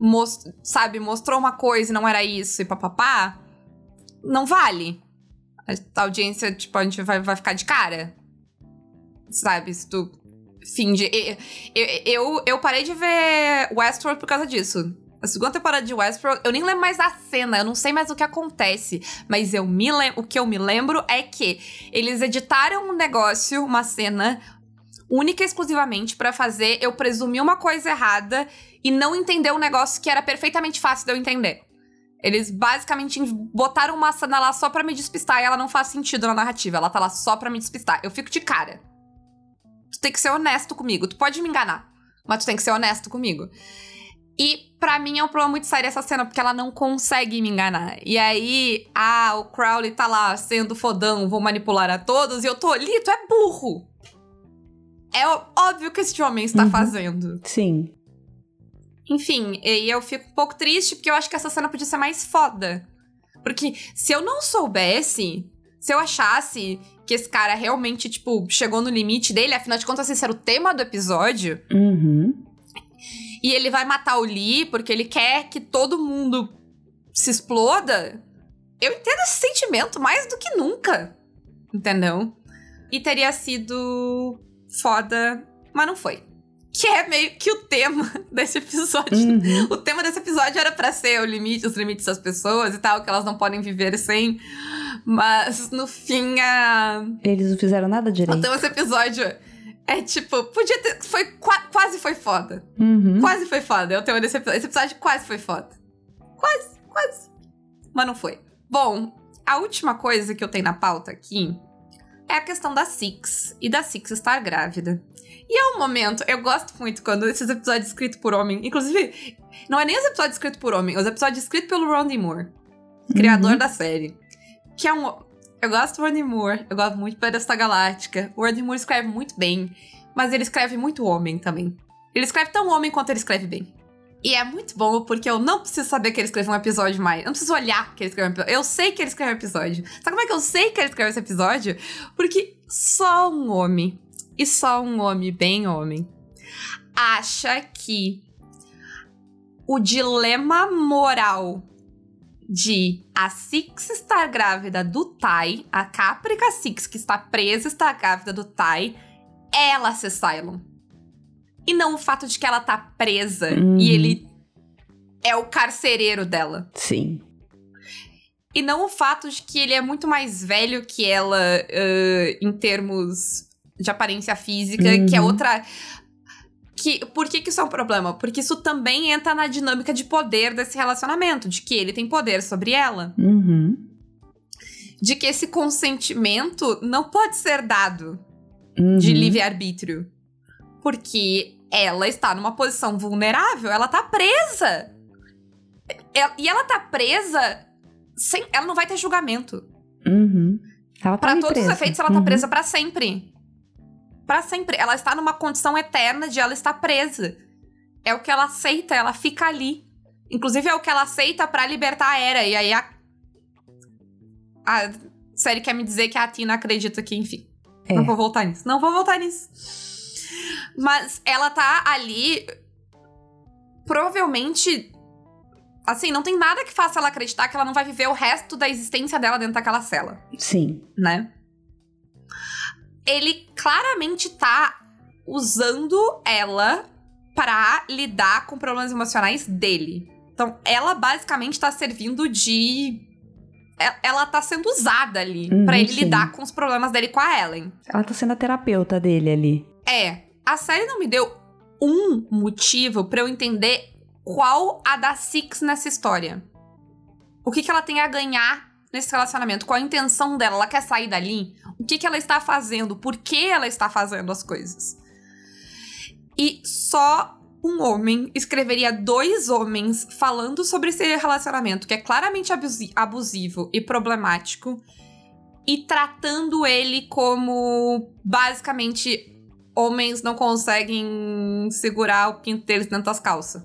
most, sabe, mostrou uma coisa e não era isso e papapá, não vale. A audiência, tipo, a gente vai, vai ficar de cara. Sabe? Se tu finge. Eu, eu, eu parei de ver Westworld por causa disso. A segunda temporada de Westworld, eu nem lembro mais da cena, eu não sei mais o que acontece. Mas eu me o que eu me lembro é que eles editaram um negócio, uma cena, única e exclusivamente para fazer eu presumir uma coisa errada e não entender um negócio que era perfeitamente fácil de eu entender. Eles basicamente botaram uma cena lá só pra me despistar e ela não faz sentido na narrativa. Ela tá lá só pra me despistar. Eu fico de cara. Tu tem que ser honesto comigo. Tu pode me enganar, mas tu tem que ser honesto comigo. E para mim é um problema muito sério essa cena, porque ela não consegue me enganar. E aí, ah, o Crowley tá lá sendo fodão, vou manipular a todos, e eu tô ali, tu é burro é óbvio que esse homem está uhum. fazendo. Sim. Enfim, e eu fico um pouco triste porque eu acho que essa cena podia ser mais foda. Porque se eu não soubesse, se eu achasse que esse cara realmente, tipo, chegou no limite dele, afinal de contas, esse era o tema do episódio. Uhum. E ele vai matar o Lee porque ele quer que todo mundo se exploda. Eu entendo esse sentimento mais do que nunca. Entendeu? E teria sido foda, mas não foi. Que é meio que o tema desse episódio. Uhum. O tema desse episódio era para ser o limite, os limites das pessoas e tal, que elas não podem viver sem. Mas no fim, a. Eles não fizeram nada direito. Então esse episódio É tipo, podia ter. Foi, qua- quase foi foda. Uhum. Quase foi foda. Eu tenho esse episódio. Esse episódio quase foi foda. Quase, quase. Mas não foi. Bom, a última coisa que eu tenho na pauta aqui é a questão da Six e da Six estar grávida. E é um momento, eu gosto muito quando esses episódios escritos por homem, inclusive, não é nem os episódios escritos por homem, é os episódios escritos pelo Ronnie Moore, criador Uhum. da série. Que é um. Eu gosto do Ronnie Moore, eu gosto muito da Desta Galáctica. O Ronnie Moore escreve muito bem, mas ele escreve muito homem também. Ele escreve tão homem quanto ele escreve bem. E é muito bom porque eu não preciso saber que ele escreveu um episódio mais. Eu não preciso olhar que ele escreveu um episódio. Eu sei que ele escreveu um episódio. Sabe como é que eu sei que ele escreveu esse episódio? Porque só um homem, e só um homem bem homem, acha que o dilema moral de a Six estar grávida do Tai, a Caprica Six que está presa está grávida do Tai, ela ser Cylon. E não o fato de que ela tá presa Uhum. e ele é o carcereiro dela. Sim. E não o fato de que ele é muito mais velho que ela ãh, em termos de aparência física, que é Uhum. outra. Que, por que, que isso é um problema? Porque isso também entra na dinâmica de poder desse relacionamento, de que ele tem poder sobre ela. Uhum. De que esse consentimento não pode ser dado Uhum. de livre-arbítrio. Porque ela está numa posição vulnerável, ela tá presa. E- E ela tá presa sem. Ela não vai ter julgamento. Uhum. Ela tá Pra todos os presa. efeitos, ela tá Uhum. presa pra sempre. Pra sempre. Ela está numa condição eterna de ela estar presa. É o que ela aceita, ela fica ali. Inclusive, é o que ela aceita pra libertar a Era. E aí a. A série quer me dizer que a Tina acredita que, enfim. É. Não vou voltar nisso. Não vou voltar nisso. Mas ela tá ali. Provavelmente. Assim, não tem nada que faça ela acreditar que ela não vai viver o resto da existência dela dentro daquela cela Sim. né? Ele claramente tá usando ela pra lidar com problemas emocionais dele. Então, ela basicamente tá servindo de. Ela tá sendo usada ali Uhum, pra ele sim. lidar com os problemas dele com a Ellen. Ela tá sendo a terapeuta dele ali. É, a série não me deu um motivo pra eu entender qual a da Six nessa história. O que, que ela tem a ganhar nesse relacionamento? Qual a intenção dela? Ela quer sair dali? O que, que ela está fazendo? Por que ela está fazendo as coisas? E só um homem escreveria dois homens falando sobre esse relacionamento que é claramente abusi- abusivo e problemático e tratando ele como basicamente homens não conseguem segurar o pinto deles dentro das calças.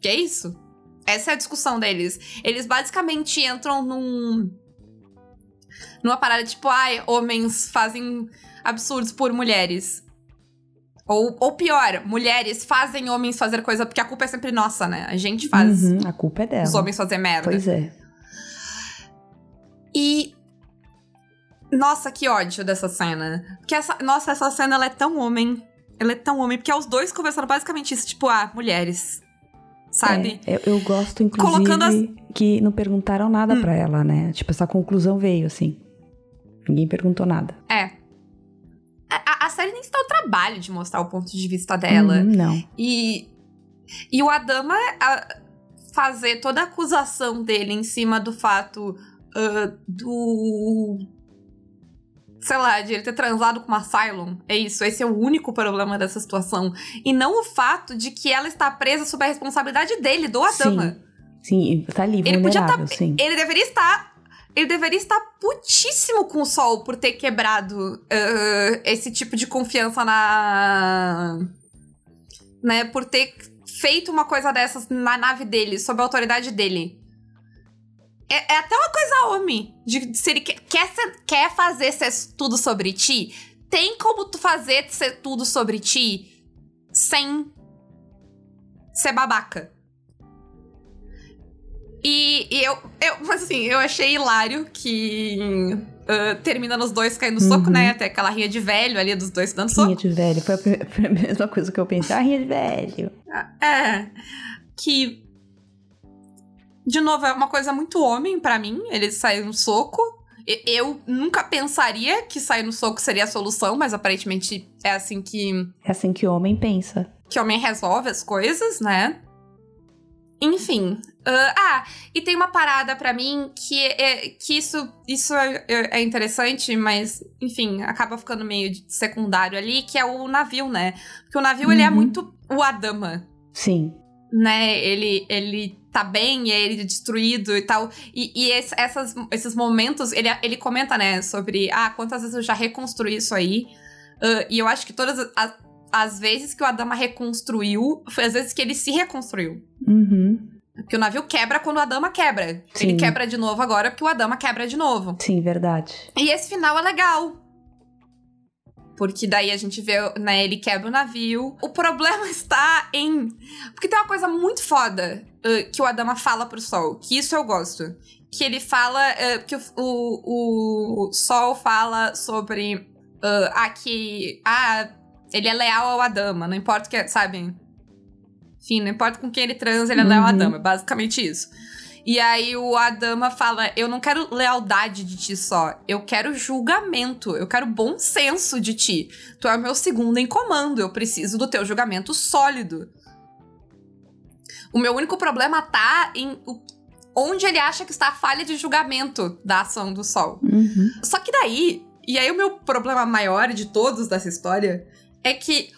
Que é isso? Essa é a discussão deles. Eles basicamente entram num. numa parada tipo, ai, homens fazem absurdos por mulheres. Ou, ou pior, mulheres fazem homens fazer coisa porque a culpa é sempre nossa, né? A gente faz Uhum, A culpa é dela. os homens fazer merda. Pois é. E. Nossa, que ódio dessa cena. Porque essa. Nossa, essa cena ela é tão homem. Ela é tão homem. Porque os dois conversando basicamente isso, tipo, ah, mulheres. Sabe? É, eu, eu gosto, inclusive, Colocando as- que não perguntaram nada Hum. pra ela, né? Tipo, essa conclusão veio, assim. Ninguém perguntou nada. É. A, a série nem se dá o trabalho de mostrar o ponto de vista dela. Uhum, não. E. E o Adama a- fazer toda a acusação dele em cima do fato ah, do. Sei lá, de ele ter transado com uma Cylon. É isso, esse é o único problema dessa situação. E não o fato de que ela está presa sob a responsabilidade dele, do Adama. Sim, tá ali, Ele podia vulnerável, sim. Ele deveria estar. Ele deveria estar putíssimo com o sol por ter quebrado ah, esse tipo de confiança na. Né? Por ter feito uma coisa dessas na nave dele, sob a autoridade dele. É, é até uma coisa homem. De, se ele quer, quer, quer fazer ser tudo sobre ti, tem como tu fazer ser tudo sobre ti sem ser babaca. E, e eu, eu, mas assim, eu achei hilário que ah, termina nos dois caindo no soco, Uhum. né? Até aquela rinha de velho ali dos dois dando soco. Rinha de velho. Foi a, foi a mesma coisa que eu pensei. Ah, rinha de velho. É. Que. De novo, é uma coisa muito homem pra mim. Eles saem no soco. Eu nunca pensaria que sair no soco seria a solução, mas aparentemente é assim que. É assim que o homem pensa. Que o homem resolve as coisas, né? Enfim. Uh, ah, e tem uma parada para mim que, é, que isso, isso é, é, interessante, mas, enfim, acaba ficando meio secundário ali, que é o navio, né? Porque o navio, uhum. ele é uhum. muito o Adama. Sim. Né? Ele, ele tá bem, é ele destruído e tal. E, e esse, essas, esses momentos, ele, ele comenta, né, sobre, ah, quantas vezes eu já reconstruí isso aí. Uh, e eu acho que todas as, as vezes que o Adama reconstruiu, foi as vezes que ele se reconstruiu. Uhum. Porque o navio quebra quando o Adama quebra. Sim. Ele quebra de novo agora porque o Adama quebra de novo. Sim, verdade. E esse final é legal. Porque daí a gente vê, né, ele quebra o navio. O problema está em. Porque tem uma coisa muito foda uh, que o Adama fala pro Sol, que isso eu gosto. Que ele fala. Uh, que o, o, o, Sol fala sobre. Uh, ah, que. Ah, ele é leal ao Adama, não importa o que. Sabe? Enfim, não importa com quem ele transa, ele é leal ao uhum. Adama. É basicamente isso. E aí o Adama fala: Eu não quero lealdade de ti só, eu quero julgamento, eu quero bom senso de ti. Tu é o meu segundo em comando, eu preciso do teu julgamento sólido. O meu único problema tá em onde ele acha que está a falha de julgamento da ação do Sol. Uhum. Só que daí, e aí o meu problema maior de todos dessa história é que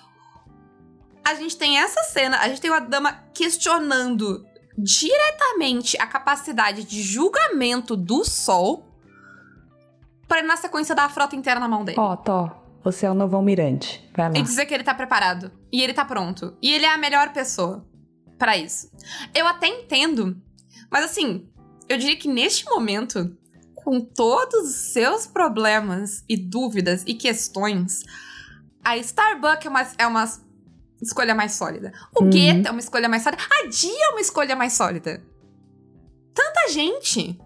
a gente tem essa cena, a gente tem o Adama questionando diretamente a capacidade de julgamento do Sol para na sequência dar a frota inteira na mão dele. Ó, oh, Thó, você é o novo almirante. Vai lá. E dizer que ele tá preparado. E ele tá pronto. E ele é a melhor pessoa para isso. Eu até entendo, mas assim, eu diria que neste momento, com todos os seus problemas e dúvidas e questões, a Starbucks é uma, é uma escolha mais sólida. O uhum. Guetta é uma escolha mais sólida. A Dia é uma escolha mais sólida. Tanta gente.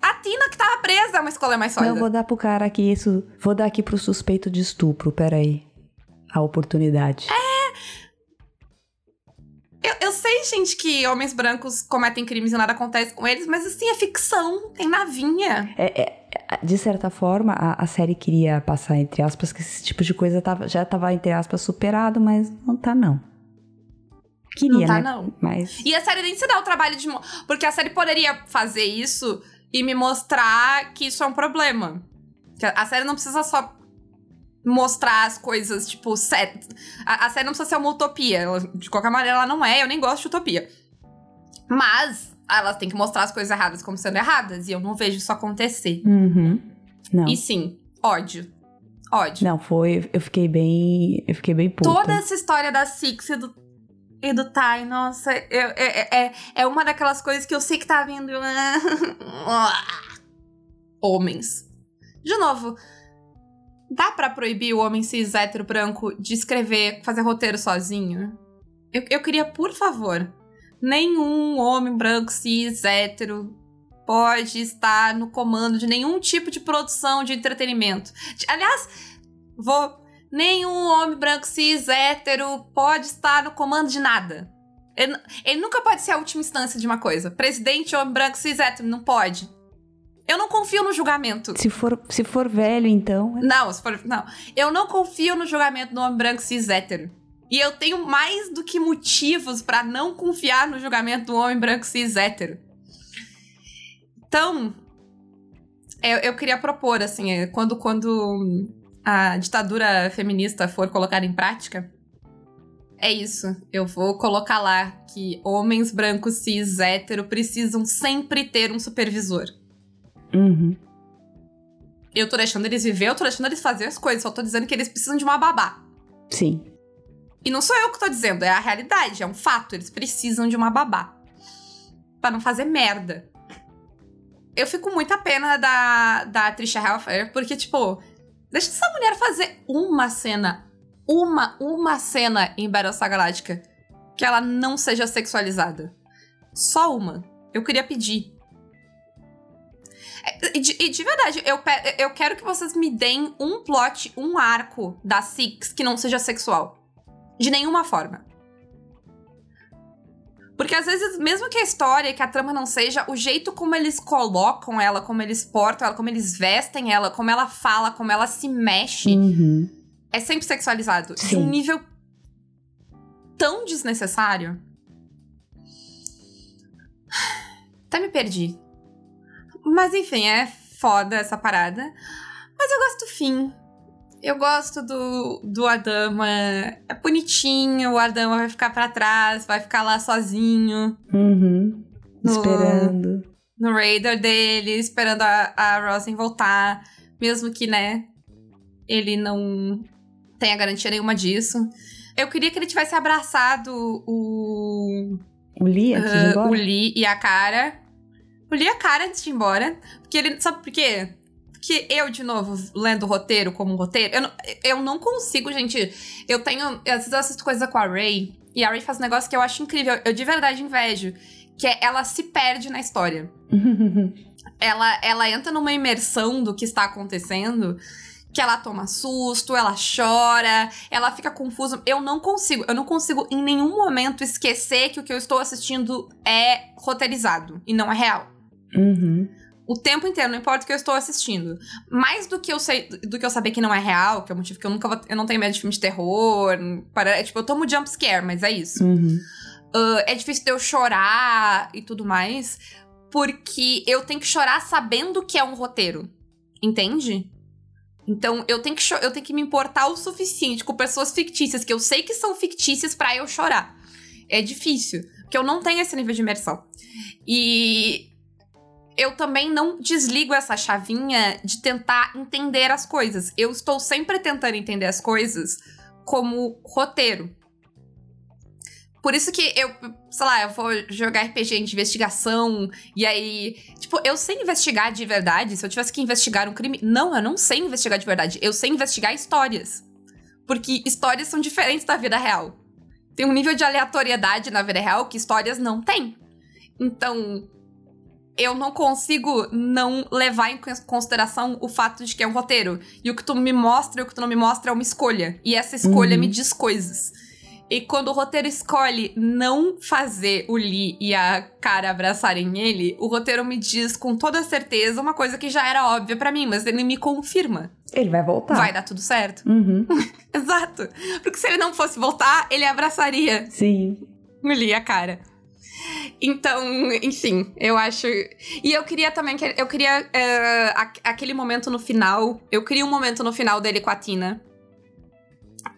A Tina que tava presa é uma escolha mais sólida. Não, vou dar pro cara aqui isso. Vou dar aqui pro suspeito de estupro, peraí. A oportunidade. É. Eu, eu sei, gente, que homens brancos cometem crimes e nada acontece com eles, mas assim, é ficção, tem navinha. É, é, de certa forma, a, a, série queria passar, entre aspas, que esse tipo de coisa tava, já estava, entre aspas, superado, mas não tá, não. Queria, não tá, né? não. Mas... E a série nem se dá o trabalho de... Porque a série poderia fazer isso e me mostrar que isso é um problema. A série não precisa só mostrar as coisas, tipo, certo. A, a série não precisa ser uma utopia. Ela, de qualquer maneira, ela não é. Eu nem gosto de utopia. Mas elas têm que mostrar as coisas erradas como sendo erradas. E eu não vejo isso acontecer. Uhum. Não. E sim, ódio. Ódio. Não, foi. Eu fiquei bem. Eu fiquei bem puta. Toda essa história da Six e do, e do Tai, nossa, eu, é, é, é uma daquelas coisas que eu sei que tá vindo. Homens. De novo, dá para proibir o homem cis hétero branco de escrever, fazer roteiro sozinho? Eu, eu queria, por favor, nenhum homem branco cis hétero pode estar no comando de nenhum tipo de produção de entretenimento. Aliás, vou. Nenhum homem branco cis hétero pode estar no comando de nada. Ele, ele nunca pode ser a última instância de uma coisa. Presidente homem branco cis hétero, não pode. Eu não confio no julgamento. Se for, se for velho, então. É não, se for. Não. Eu não confio no julgamento do homem branco cis hétero. E eu tenho mais do que motivos para não confiar no julgamento do homem branco cis hétero. Então, eu, eu queria propor, assim, é, quando, quando a ditadura feminista for colocada em prática, é isso. Eu vou colocar lá que homens brancos cis hétero precisam sempre ter um supervisor. Uhum. Eu tô deixando eles viver, eu tô deixando eles fazer as coisas, só tô dizendo que eles precisam de uma babá. Sim. E não sou eu que tô dizendo, é a realidade, é um fato. Eles precisam de uma babá. para não fazer merda. Eu fico muita pena da, da Trisha Helfer, porque, tipo, deixa essa mulher fazer uma cena. Uma, uma cena em Battlestar Galactica que ela não seja sexualizada. Só uma. Eu queria pedir. E de, e de, verdade, eu, eu quero que vocês me deem um plot, um arco da Six que não seja sexual. De nenhuma forma. Porque às vezes, mesmo que a história, que a trama não seja, o jeito como eles colocam ela, como eles portam ela, como eles vestem ela, como ela fala, como ela se mexe, Uhum. é sempre sexualizado. De Sim. um nível tão desnecessário. Até me perdi. Mas enfim, é foda essa parada. Mas eu gosto do fim. Eu gosto do, do Adama. É bonitinho, o Adama vai ficar pra trás, vai ficar lá sozinho Uhum. No- Esperando. no radar dele, esperando a, a Rosin voltar. Mesmo que, né, ele não tenha garantia nenhuma disso. Eu queria que ele tivesse abraçado o, O ah, embora? o Lee e a cara. E a cara antes de ir embora. Porque ele. Sabe por quê? Porque eu, de novo, lendo o roteiro como um roteiro, eu não, eu não consigo, gente. Eu tenho. Às vezes eu assisto coisa com a Ray. E a Ray faz um negócio que eu acho incrível. Eu de verdade invejo. Que é ela se perde na história ela, ela entra numa imersão do que está acontecendo, que ela toma susto, ela chora, ela fica confusa. Eu não consigo, eu não consigo em nenhum momento esquecer que o que eu estou assistindo é roteirizado e não é real. Uhum. O tempo inteiro, não importa o que eu estou assistindo. Mais do que eu sei, do que eu saber que não é real, que é o motivo que eu nunca vou, eu não tenho medo de filme de terror. Para, é, tipo, eu tomo jump scare, mas é isso. Uhum. Ah, é difícil de eu chorar e tudo mais, porque eu tenho que chorar sabendo que é um roteiro. Entende? Então eu tenho que, eu tenho que me importar o suficiente com pessoas fictícias, que eu sei que são fictícias pra eu chorar. É difícil, porque eu não tenho esse nível de imersão. E eu também não desligo essa chavinha de tentar entender as coisas. Eu estou sempre tentando entender as coisas como roteiro. Por isso que eu, sei lá, eu vou jogar RPG de investigação e aí, tipo, eu sei investigar de verdade. Se eu tivesse que investigar um crime, não, eu não sei investigar de verdade. Eu sei investigar histórias. Porque histórias são diferentes da vida real. Tem um nível de aleatoriedade na vida real que histórias não têm. Então, eu não consigo não levar em cons- consideração o fato de que é um roteiro. E o que tu me mostra e o que tu não me mostra é uma escolha. E essa escolha Uhum. me diz coisas. E quando o roteiro escolhe não fazer o Lee e a cara abraçarem ele, o roteiro me diz com toda certeza uma coisa que já era óbvia pra mim, mas ele me confirma. Ele vai voltar. Vai dar tudo certo. Uhum. Exato. Porque se ele não fosse voltar, ele abraçaria Sim. o Lee e a cara. Então, enfim, eu acho. E eu queria também que. Eu queria a- aquele momento no final. Eu queria um momento no final dele com a Tina.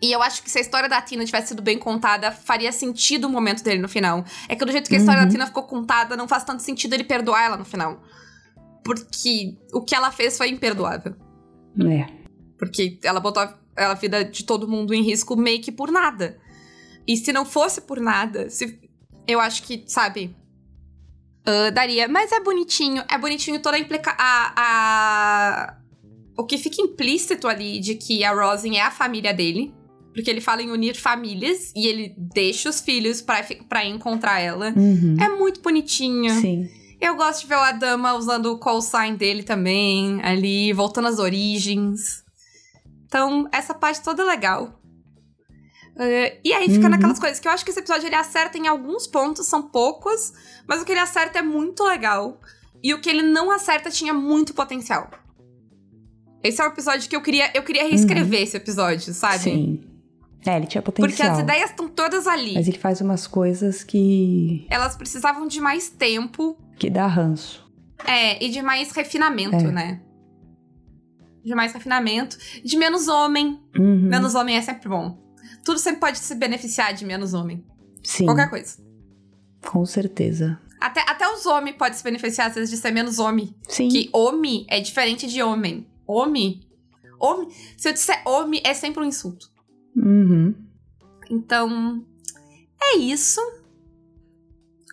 E eu acho que se a história da Tina tivesse sido bem contada, faria sentido o momento dele no final. É que do jeito que a história Uhum. da Tina ficou contada, não faz tanto sentido ele perdoar ela no final. Porque o que ela fez foi imperdoável. É. Porque ela botou a, a vida de todo mundo em risco meio que por nada. E se não fosse por nada, se, eu acho que, sabe, ah, daria. Mas é bonitinho. É bonitinho toda a implica... A, a- O que fica implícito ali de que a Rosin é a família dele. Porque ele fala em unir famílias e ele deixa os filhos pra encontrar ela. Uhum. É muito bonitinho. Sim. Eu gosto de ver o Adama usando o call sign dele também, ali, voltando às origens. Então, essa parte toda é legal. Eh, e aí fica Uhum. naquelas coisas que eu acho que esse episódio ele acerta em alguns pontos, são poucos, mas o que ele acerta é muito legal. E o que ele não acerta tinha muito potencial. Esse é o episódio que eu queria. Eu queria reescrever esse episódio, sabe? Sim. É, ele tinha potencial. Porque as ideias estão todas ali. Mas ele faz umas coisas que. Elas precisavam de mais tempo que dá ranço. É, e de mais refinamento, É. né? De mais refinamento. De menos homem. Uhum. Menos homem é sempre bom. Tudo sempre pode se beneficiar de menos homem. Sim. Qualquer coisa. Com certeza. Até, até os homens podem se beneficiar, às vezes, de ser menos homem. Sim. Que homem é diferente de homem. Homem. Homem. Se eu disser homem, é sempre um insulto. Uhum. Então, é isso.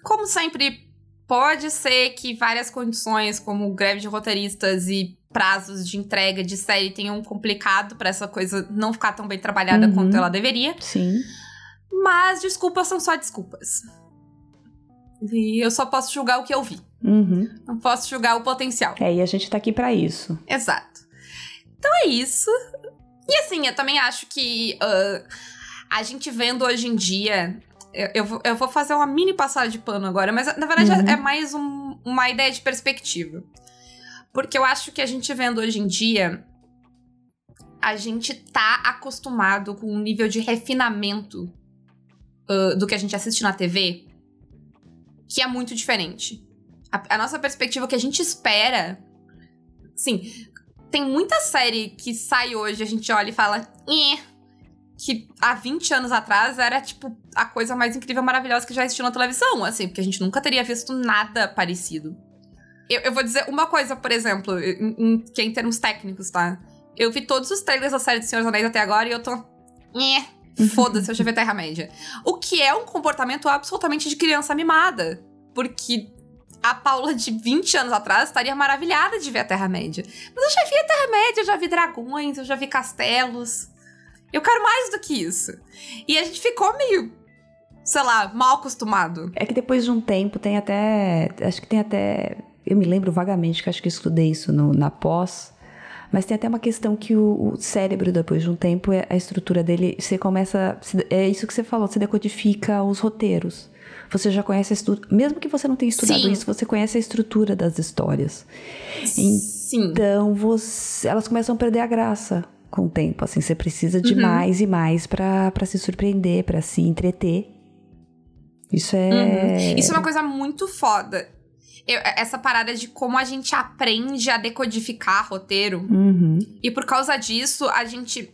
Como sempre, pode ser que várias condições, como greve de roteiristas e prazos de entrega de série, tenham complicado pra essa coisa não ficar tão bem trabalhada Uhum. quanto ela deveria. Sim. Mas desculpas são só desculpas. E eu só posso julgar o que eu vi. Uhum. Não posso julgar o potencial. É, e a gente tá aqui pra isso. Exato. Então é isso. E assim, eu também acho que ah, a gente vendo hoje em dia Eu, eu, vou, eu vou fazer uma mini passada de pano agora, mas na verdade uhum. é mais um, uma ideia de perspectiva. Porque eu acho que a gente vendo hoje em dia, a gente tá acostumado com um nível de refinamento uh, do que a gente assiste na TV que é muito diferente. A, a nossa perspectiva, que a gente espera. Sim, tem muita série que sai hoje, a gente olha e fala. Que há 20 anos atrás era, tipo, a coisa mais incrível, maravilhosa que já existiu na televisão, assim, porque a gente nunca teria visto nada parecido. Eu, eu vou dizer uma coisa, por exemplo, em, em, que é em termos técnicos, tá? Eu vi todos os trailers da série de Senhor dos Anéis até agora e eu tô. Foda-se, eu já vi Terra-média. O que é um comportamento absolutamente de criança mimada. Porque a Paula de 20 anos atrás estaria maravilhada de ver a Terra-média. Mas eu já vi a Terra-média, eu já vi dragões, eu já vi castelos. Eu quero mais do que isso. E a gente ficou meio, sei lá, mal acostumado. É que depois de um tempo tem até. Acho que tem até. Eu me lembro vagamente que acho que estudei isso no, na pós. Mas tem até uma questão que o, o, cérebro, depois de um tempo, é, a estrutura dele, você começa. É isso que você falou, você decodifica os roteiros. Você já conhece a estrutura. Mesmo que você não tenha estudado Sim. isso, você conhece a estrutura das histórias. Sim. Então, você, elas começam a perder a graça com o tempo. Assim, você precisa de uhum. mais e mais para se surpreender, para se entreter. Isso é. Uhum. Isso é uma coisa muito foda. Eu, essa parada de como a gente aprende a decodificar roteiro. Uhum. E por causa disso, a gente.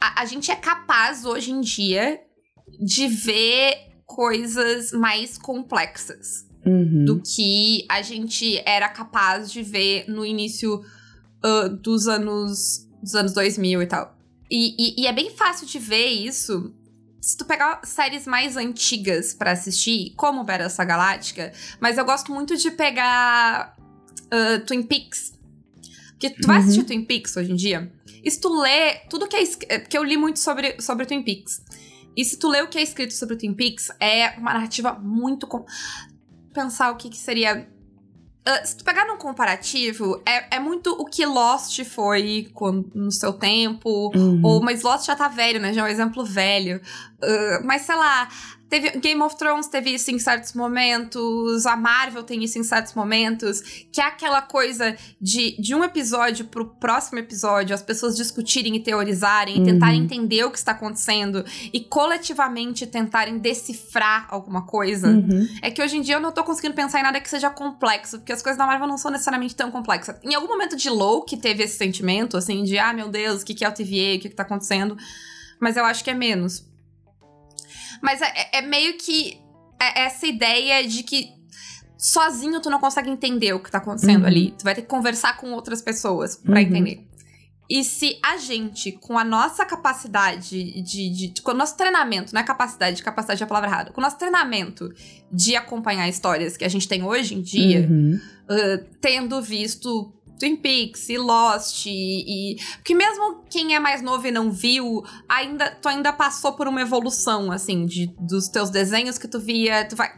A, a gente é capaz hoje em dia de ver coisas mais complexas uhum. do que a gente era capaz de ver no início uh, dos anos dos anos 2000 e tal. E, e, e, é bem fácil de ver isso se tu pegar séries mais antigas para assistir, como Battlestar Galáctica, mas eu gosto muito de pegar uh, Twin Peaks. Porque tu uhum. vai assistir Twin Peaks hoje em dia, e se tu lê tudo que é... é porque eu li muito sobre, sobre Twin Peaks. E se tu lê o que é escrito sobre Twin Peaks, é uma narrativa muito. Com... Pensar o que, que seria. Uh, se tu pegar num comparativo, é, é muito o que Lost foi quando, no seu tempo. Uhum. Ou, mas Lost já tá velho, né? Já é um exemplo velho. Uh, mas sei lá, Teve, Game of Thrones teve isso em certos momentos, a Marvel tem isso em certos momentos, que é aquela coisa de, de um episódio pro próximo episódio, as pessoas discutirem e teorizarem, uhum. e tentarem entender o que está acontecendo e coletivamente tentarem decifrar alguma coisa. Uhum. É que hoje em dia eu não tô conseguindo pensar em nada que seja complexo, porque as coisas da Marvel não são necessariamente tão complexas. Em algum momento de Loki teve esse sentimento, assim, de ah, meu Deus, o que, que é o TVA, o que, que tá acontecendo? Mas eu acho que é menos. Mas é, é meio que é essa ideia de que sozinho tu não consegue entender o que tá acontecendo uhum. ali. Tu vai ter que conversar com outras pessoas para uhum. entender. E se a gente, com a nossa capacidade de, de, de, Com o nosso treinamento, não é capacidade, capacidade é a palavra errada. Com o nosso treinamento de acompanhar histórias que a gente tem hoje em dia, uhum. uh, tendo visto Twin Peaks e Lost e, e, porque mesmo quem é mais novo e não viu, ainda tu ainda passou por uma evolução assim de dos teus desenhos que tu via, tu vai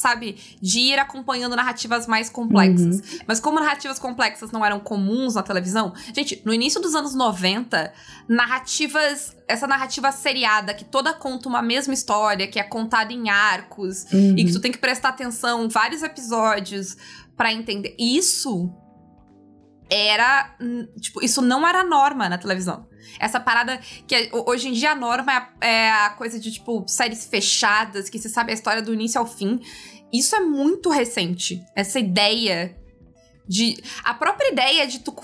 sabe, de ir acompanhando narrativas mais complexas. Uhum. Mas como narrativas complexas não eram comuns na televisão, gente, no início dos anos 90, narrativas, essa narrativa seriada que toda conta uma mesma história, que é contada em arcos uhum. e que tu tem que prestar atenção vários episódios para entender. Isso era. Tipo, isso não era norma na televisão. Essa parada que hoje em dia a norma é a, é a, coisa de, tipo, séries fechadas, que você sabe a história do início ao fim. Isso é muito recente. Essa ideia de. A própria ideia de tu,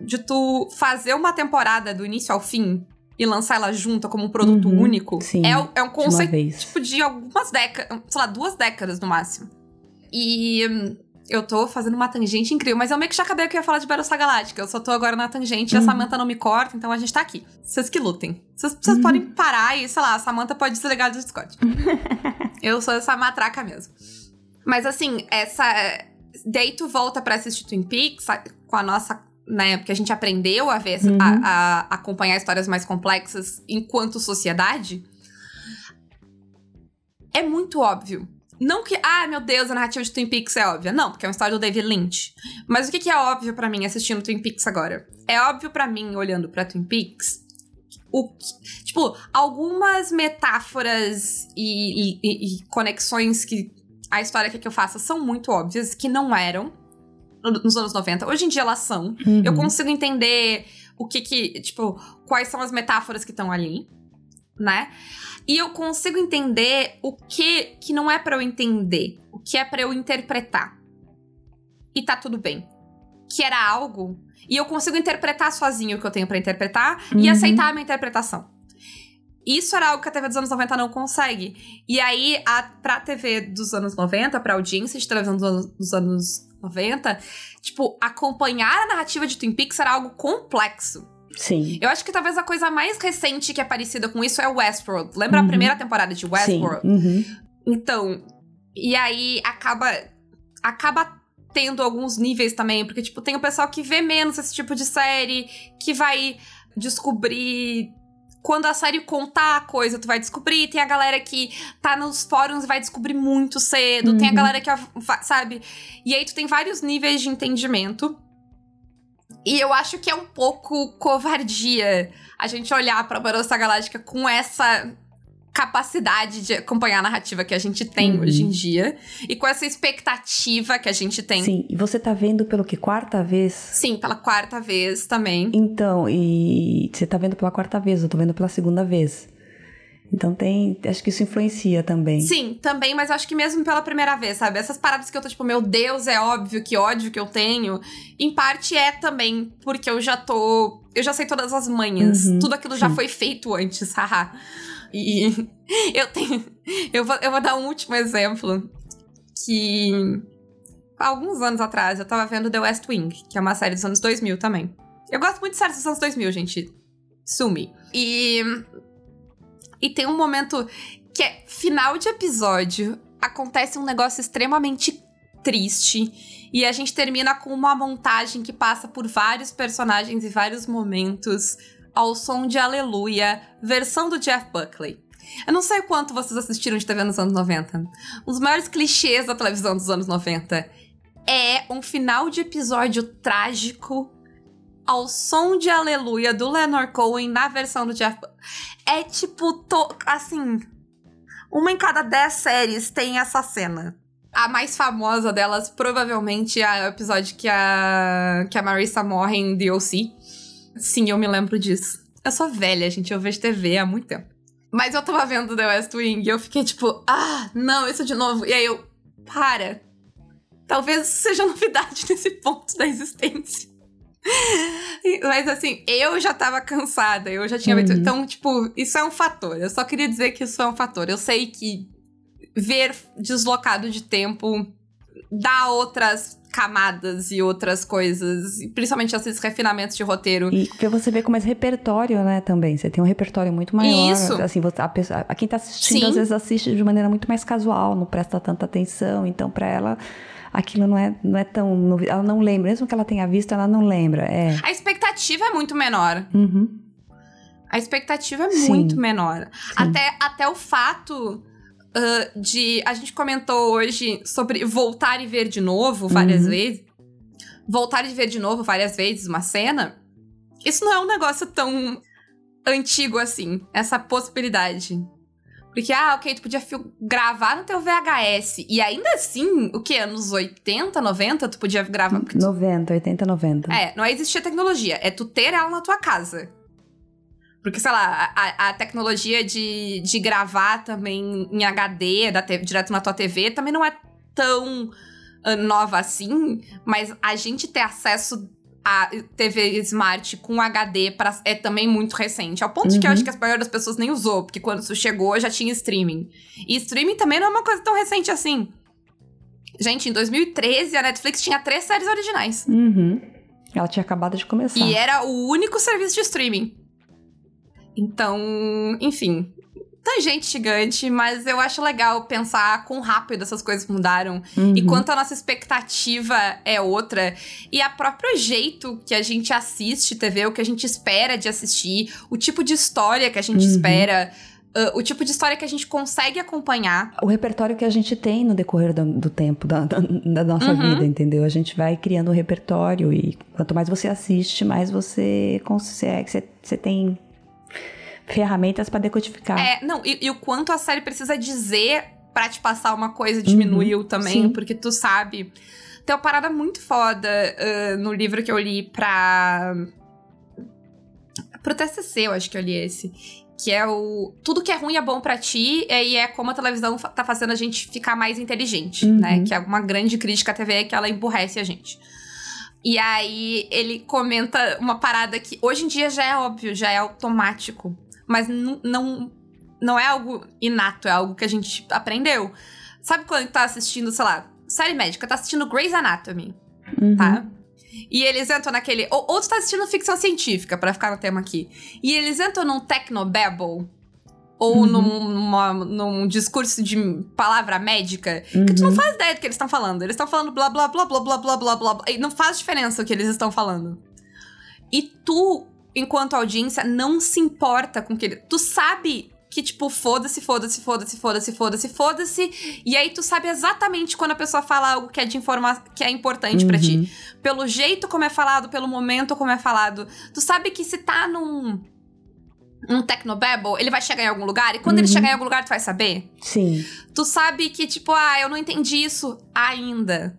de tu fazer uma temporada do início ao fim e lançar ela junta como um produto uhum, único sim, é, é um conceito, tipo, de algumas décadas, sei lá, duas décadas no máximo. E hum, eu tô fazendo uma tangente incrível, mas eu meio que já acabei que eu ia falar de Battlestar Galáctica. Eu só tô agora na tangente uhum. e a uhum. Samantha não me corta, então a gente tá aqui. Vocês que lutem. Vocês, uhum. podem parar e, sei lá, a Samantha pode desligar do Discord. eu sou essa matraca mesmo. Mas assim, essa. Daí tu volta pra assistir Twin Peaks com a nossa. Né, porque a gente aprendeu a ver, uhum. a, a acompanhar histórias mais complexas enquanto sociedade. É muito óbvio não que, ah, meu Deus, a narrativa de Twin Peaks é óbvia. Não, porque é uma história do David Lynch. Mas o que, que é óbvio para mim assistindo Twin Peaks agora? É óbvio para mim, olhando para Twin Peaks, o que, tipo, algumas metáforas e, e, e, conexões que a história quer que eu faça são muito óbvias, que não eram nos anos 90. Hoje em dia elas são. Uhum. Eu consigo entender o que que, tipo, quais são as metáforas que estão ali, né? E eu consigo entender o que que não é para eu entender, o que é para eu interpretar. E tá tudo bem. Que era algo e eu consigo interpretar sozinho o que eu tenho para interpretar uhum. e aceitar a minha interpretação. Isso era algo que a TV dos anos 90 não consegue. E aí, a, pra TV dos anos 90, pra audiência de televisão dos anos, dos anos 90, tipo, acompanhar a narrativa de Twin Peaks era algo complexo. Sim. Eu acho que talvez a coisa mais recente que é parecida com isso é Westworld. Lembra uhum. a primeira temporada de Westworld? Uhum. Então, e aí acaba acaba tendo alguns níveis também, porque tipo, tem o pessoal que vê menos esse tipo de série, que vai descobrir quando a série contar a coisa, tu vai descobrir. Tem a galera que tá nos fóruns e vai descobrir muito cedo. Uhum. Tem a uhum. galera que, sabe? E aí tu tem vários níveis de entendimento. E eu acho que é um pouco covardia a gente olhar pra Barossa Galáctica com essa capacidade de acompanhar a narrativa que a gente tem uhum. hoje em dia e com essa expectativa que a gente tem. Sim, e você tá vendo pelo que quarta vez? Sim, pela quarta vez também. Então, e você tá vendo pela quarta vez, eu tô vendo pela segunda vez. Então tem, acho que isso influencia também. Sim, também, mas acho que mesmo pela primeira vez, sabe? Essas paradas que eu tô tipo, meu Deus, é óbvio que ódio que eu tenho, em parte é também porque eu já tô, eu já sei todas as manhas, uhum, tudo aquilo sim. já foi feito antes, haha. E eu tenho. Eu vou, eu vou dar um último exemplo. Que. Há alguns anos atrás eu tava vendo The West Wing, que é uma série dos anos 2000 também. Eu gosto muito de séries dos anos 2000, gente. Sumi. E. E tem um momento que é final de episódio. Acontece um negócio extremamente triste. E a gente termina com uma montagem que passa por vários personagens e vários momentos ao som de Aleluia, versão do Jeff Buckley. Eu não sei quanto vocês assistiram de TV nos anos 90. Um dos maiores clichês da televisão dos anos 90 é um final de episódio trágico ao som de Aleluia do Leonard Cohen na versão do Jeff. É tipo, to... assim, uma em cada dez séries tem essa cena. A mais famosa delas provavelmente é o episódio que a, que a Marissa morre em DLC. Sim, eu me lembro disso. Eu sou velha, gente, eu vejo TV há muito tempo. Mas eu tava vendo The West Wing e eu fiquei tipo, ah, não, isso de novo. E aí eu, para. Talvez seja novidade nesse ponto da existência. Mas assim, eu já tava cansada, eu já tinha uhum. Então, tipo, isso é um fator. Eu só queria dizer que isso é um fator. Eu sei que ver deslocado de tempo dá outras camadas e outras coisas, principalmente esses refinamentos de roteiro. E porque você vê com mais repertório, né, também. Você tem um repertório muito maior. Isso. Assim, a, pessoa, a quem tá assistindo, Sim. às vezes assiste de maneira muito mais casual, não presta tanta atenção. Então, para ela, aquilo não é, não é tão. Ela não lembra. Mesmo que ela tenha visto, ela não lembra. É. A expectativa é muito menor. Uhum. A expectativa é Sim. muito menor. Até, até o fato uh, de. A gente comentou hoje sobre voltar e ver de novo várias uhum. vezes. Voltar e ver de novo várias vezes uma cena. Isso não é um negócio tão antigo assim, essa possibilidade. Porque, ah, ok, tu podia gravar no teu VHS. E ainda assim, o que? Anos 80, 90, tu podia gravar. 90, 80, 90. É, não existia tecnologia. É tu ter ela na tua casa. Porque, sei lá, a, a tecnologia de, de gravar também em HD, da direto na tua TV, também não é tão uh, nova assim, mas a gente ter acesso a TV Smart com HD pra, é também muito recente. Ao ponto uhum. de que eu acho que a maioria das pessoas nem usou, porque quando isso chegou já tinha streaming. E streaming também não é uma coisa tão recente assim. Gente, em 2013 a Netflix tinha três séries originais. Uhum. Ela tinha acabado de começar. E era o único serviço de streaming. Então, enfim, tangente gigante, mas eu acho legal pensar quão rápido essas coisas mudaram uhum. e quanto a nossa expectativa é outra. E a próprio jeito que a gente assiste TV, o que a gente espera de assistir, o tipo de história que a gente uhum. espera. Uh, o tipo de história que a gente consegue acompanhar. O repertório que a gente tem no decorrer do, do tempo da, da, da nossa uhum. vida, entendeu? A gente vai criando um repertório e quanto mais você assiste, mais você consegue. Você, você tem ferramentas para decodificar. É, não, e, e, o quanto a série precisa dizer para te passar uma coisa diminuiu uhum, também, sim. porque tu sabe. Tem uma parada muito foda uh, no livro que eu li pra. Pro TCC, eu acho que eu li esse. Que é o. Tudo que é ruim é bom para ti, e é como a televisão tá fazendo a gente ficar mais inteligente, uhum. né? Que é uma grande crítica à TV é que ela emburrece a gente. E aí ele comenta uma parada que hoje em dia já é óbvio, já é automático. Mas não, não é algo inato, é algo que a gente aprendeu. Sabe quando tá assistindo, sei lá, série médica, tá assistindo Grey's Anatomy, uhum. tá? E eles entram naquele. Ou, ou tu tá assistindo ficção científica, para ficar no tema aqui. E eles entram num technobabble. Ou uhum. num, numa, num discurso de palavra médica, uhum. que tu não uhum. faz ideia do que eles estão falando. Eles estão falando blá blá blá blá blá blá blá blá. E não faz diferença o que eles estão falando. E tu, enquanto audiência, não se importa com o que ele. Tu sabe que, tipo, foda-se, foda-se, foda-se, foda-se, foda-se, foda-se. E aí tu sabe exatamente quando a pessoa fala algo que é de informação que é importante uhum. para ti. Pelo jeito como é falado, pelo momento como é falado. Tu sabe que se tá num um Tecnobabble, ele vai chegar em algum lugar, e quando uhum. ele chegar em algum lugar, tu vai saber? Sim. Tu sabe que, tipo, ah, eu não entendi isso ainda.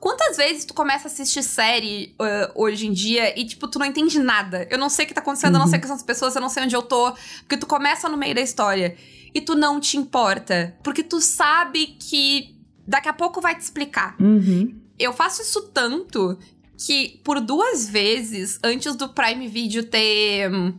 Quantas vezes tu começa a assistir série uh, hoje em dia e, tipo, tu não entende nada? Eu não sei o que tá acontecendo, uhum. eu não sei uhum. quem são as pessoas, eu não sei onde eu tô. Porque tu começa no meio da história e tu não te importa. Porque tu sabe que daqui a pouco vai te explicar. Uhum. Eu faço isso tanto que por duas vezes, antes do Prime Video ter. Hum,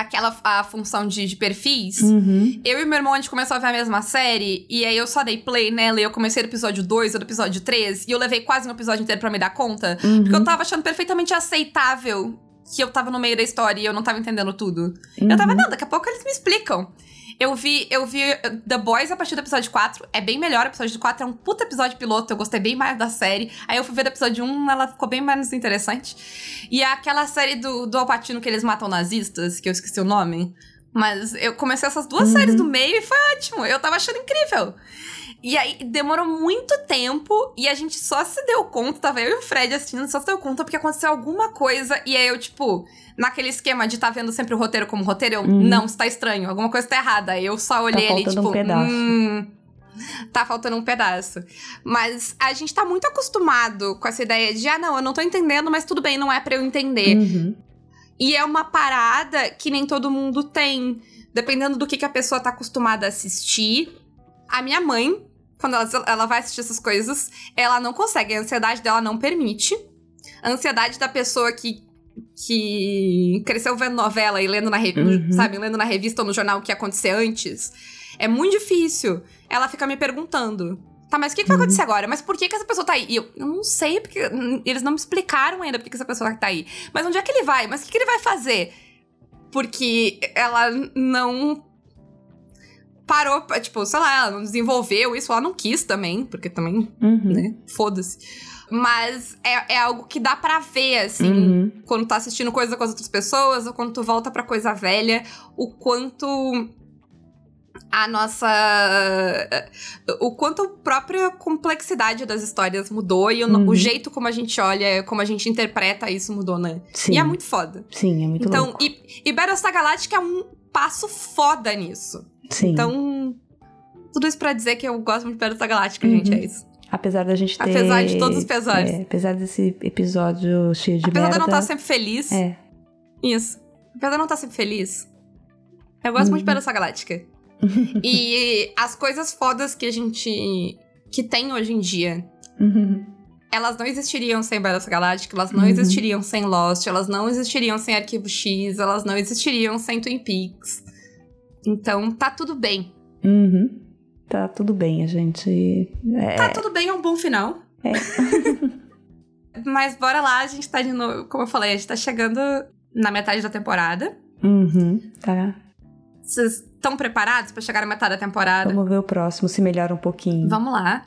aquela a função de, de perfis, uhum. eu e meu irmão, a gente começou a ver a mesma série, e aí eu só dei play nela, e eu comecei no episódio 2 ou no episódio 3, e eu levei quase um episódio inteiro para me dar conta, uhum. porque eu tava achando perfeitamente aceitável que eu tava no meio da história e eu não tava entendendo tudo. Uhum. Eu tava, uhum. não, daqui a pouco eles me explicam. Eu vi, eu vi The Boys a partir do episódio 4. É bem melhor. O episódio 4 é um puta episódio piloto. Eu gostei bem mais da série. Aí eu fui ver do episódio 1, ela ficou bem menos interessante. E é aquela série do, do Alpatino que eles matam nazistas, que eu esqueci o nome. Mas eu comecei essas duas uhum. séries do meio e foi ótimo. Eu tava achando incrível. E aí demorou muito tempo e a gente só se deu conta, tava eu e o Fred assistindo, só se deu conta porque aconteceu alguma coisa e aí eu, tipo, naquele esquema de tá vendo sempre o roteiro como roteiro, eu, uhum. não, está estranho, alguma coisa tá errada. Aí eu só olhei tá ali, tipo, um pedaço. Hum, tá faltando um pedaço. Mas a gente tá muito acostumado com essa ideia de, ah, não, eu não tô entendendo, mas tudo bem, não é para eu entender. Uhum. E é uma parada que nem todo mundo tem. Dependendo do que, que a pessoa tá acostumada a assistir. A minha mãe, quando ela, ela vai assistir essas coisas, ela não consegue. A ansiedade dela não permite. A ansiedade da pessoa que, que cresceu vendo novela e lendo na, uhum. sabe, lendo na revista ou no jornal o que ia acontecer antes. É muito difícil. Ela fica me perguntando. Tá, mas o que, que vai acontecer uhum. agora? Mas por que, que essa pessoa tá aí? E eu, eu não sei, porque eles não me explicaram ainda por que, que essa pessoa tá aí. Mas onde é que ele vai? Mas o que, que ele vai fazer? Porque ela não parou, tipo, sei lá, ela não desenvolveu isso, ela não quis também, porque também, uhum. né, foda-se. Mas é, é algo que dá para ver, assim, uhum. quando tá assistindo coisa com as outras pessoas, ou quando tu volta pra coisa velha, o quanto a nossa. O quanto a própria complexidade das histórias mudou e o, uhum. o, jeito como a gente olha, como a gente interpreta isso mudou, né? Sim. E é muito foda. Sim, é muito então, louco. Então, e, e Battlestar Galactica é um passo foda nisso. Sim. Então, tudo isso pra dizer que eu gosto muito de Battlestar Galáctica, uhum. gente, é isso. Apesar da gente ter... Apesar de todos os pesares. É, apesar desse episódio cheio de apesar merda... de eu não estar sempre feliz. É. Isso. Apesar de eu não estar sempre feliz. Eu gosto uhum. muito de Battlestar Galáctica. E as coisas fodas que a gente... Que tem hoje em dia... Uhum. Elas não existiriam sem Battlestar Galáctica, elas não uhum. existiriam sem Lost, elas não existiriam sem Arquivo X, elas não existiriam sem Twin Peaks. Então, tá tudo bem. Uhum. Tá tudo bem, a gente. É... Tá tudo bem, é um bom final. É. Mas bora lá, a gente tá de novo. Como eu falei, a gente tá chegando na metade da temporada. Uhum, tá. Vocês estão preparados para chegar na metade da temporada? Vamos ver o próximo, se melhora um pouquinho. Vamos lá.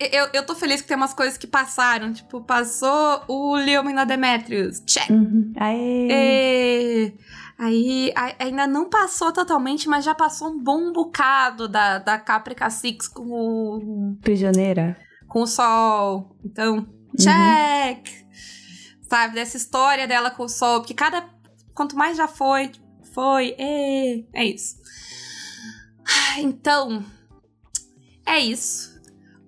Eu, eu tô feliz que tem umas coisas que passaram. Tipo, passou o Leomin na Demetrius. Check. Uhum. Aê. E... Aí a, ainda não passou totalmente, mas já passou um bom bocado da, da Caprica Six com o. Prisioneira. Com o sol. Então, uhum. check! Uhum. Sabe, dessa história dela com o sol. Porque cada. Quanto mais já foi, Foi. É, é isso. Então, é isso.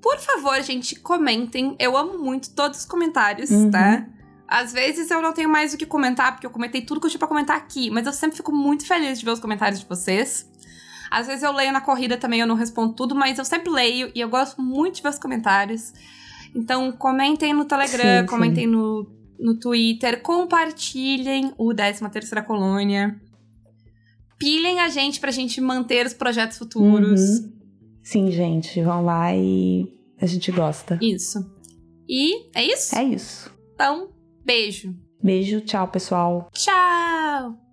Por favor, gente, comentem. Eu amo muito todos os comentários, Uhum. tá? Às vezes eu não tenho mais o que comentar, porque eu comentei tudo que eu tinha pra comentar aqui, mas eu sempre fico muito feliz de ver os comentários de vocês. Às vezes eu leio na corrida também, eu não respondo tudo, mas eu sempre leio e eu gosto muito de ver os comentários. Então, comentem no Telegram, Sim, comentem no, no Twitter, compartilhem o 13 Terceira Colônia. Pilhem a gente pra gente manter os projetos futuros. Uhum. Sim, gente, vão lá e a gente gosta. Isso. E é isso? É isso. Então, beijo. Beijo, tchau, pessoal. Tchau!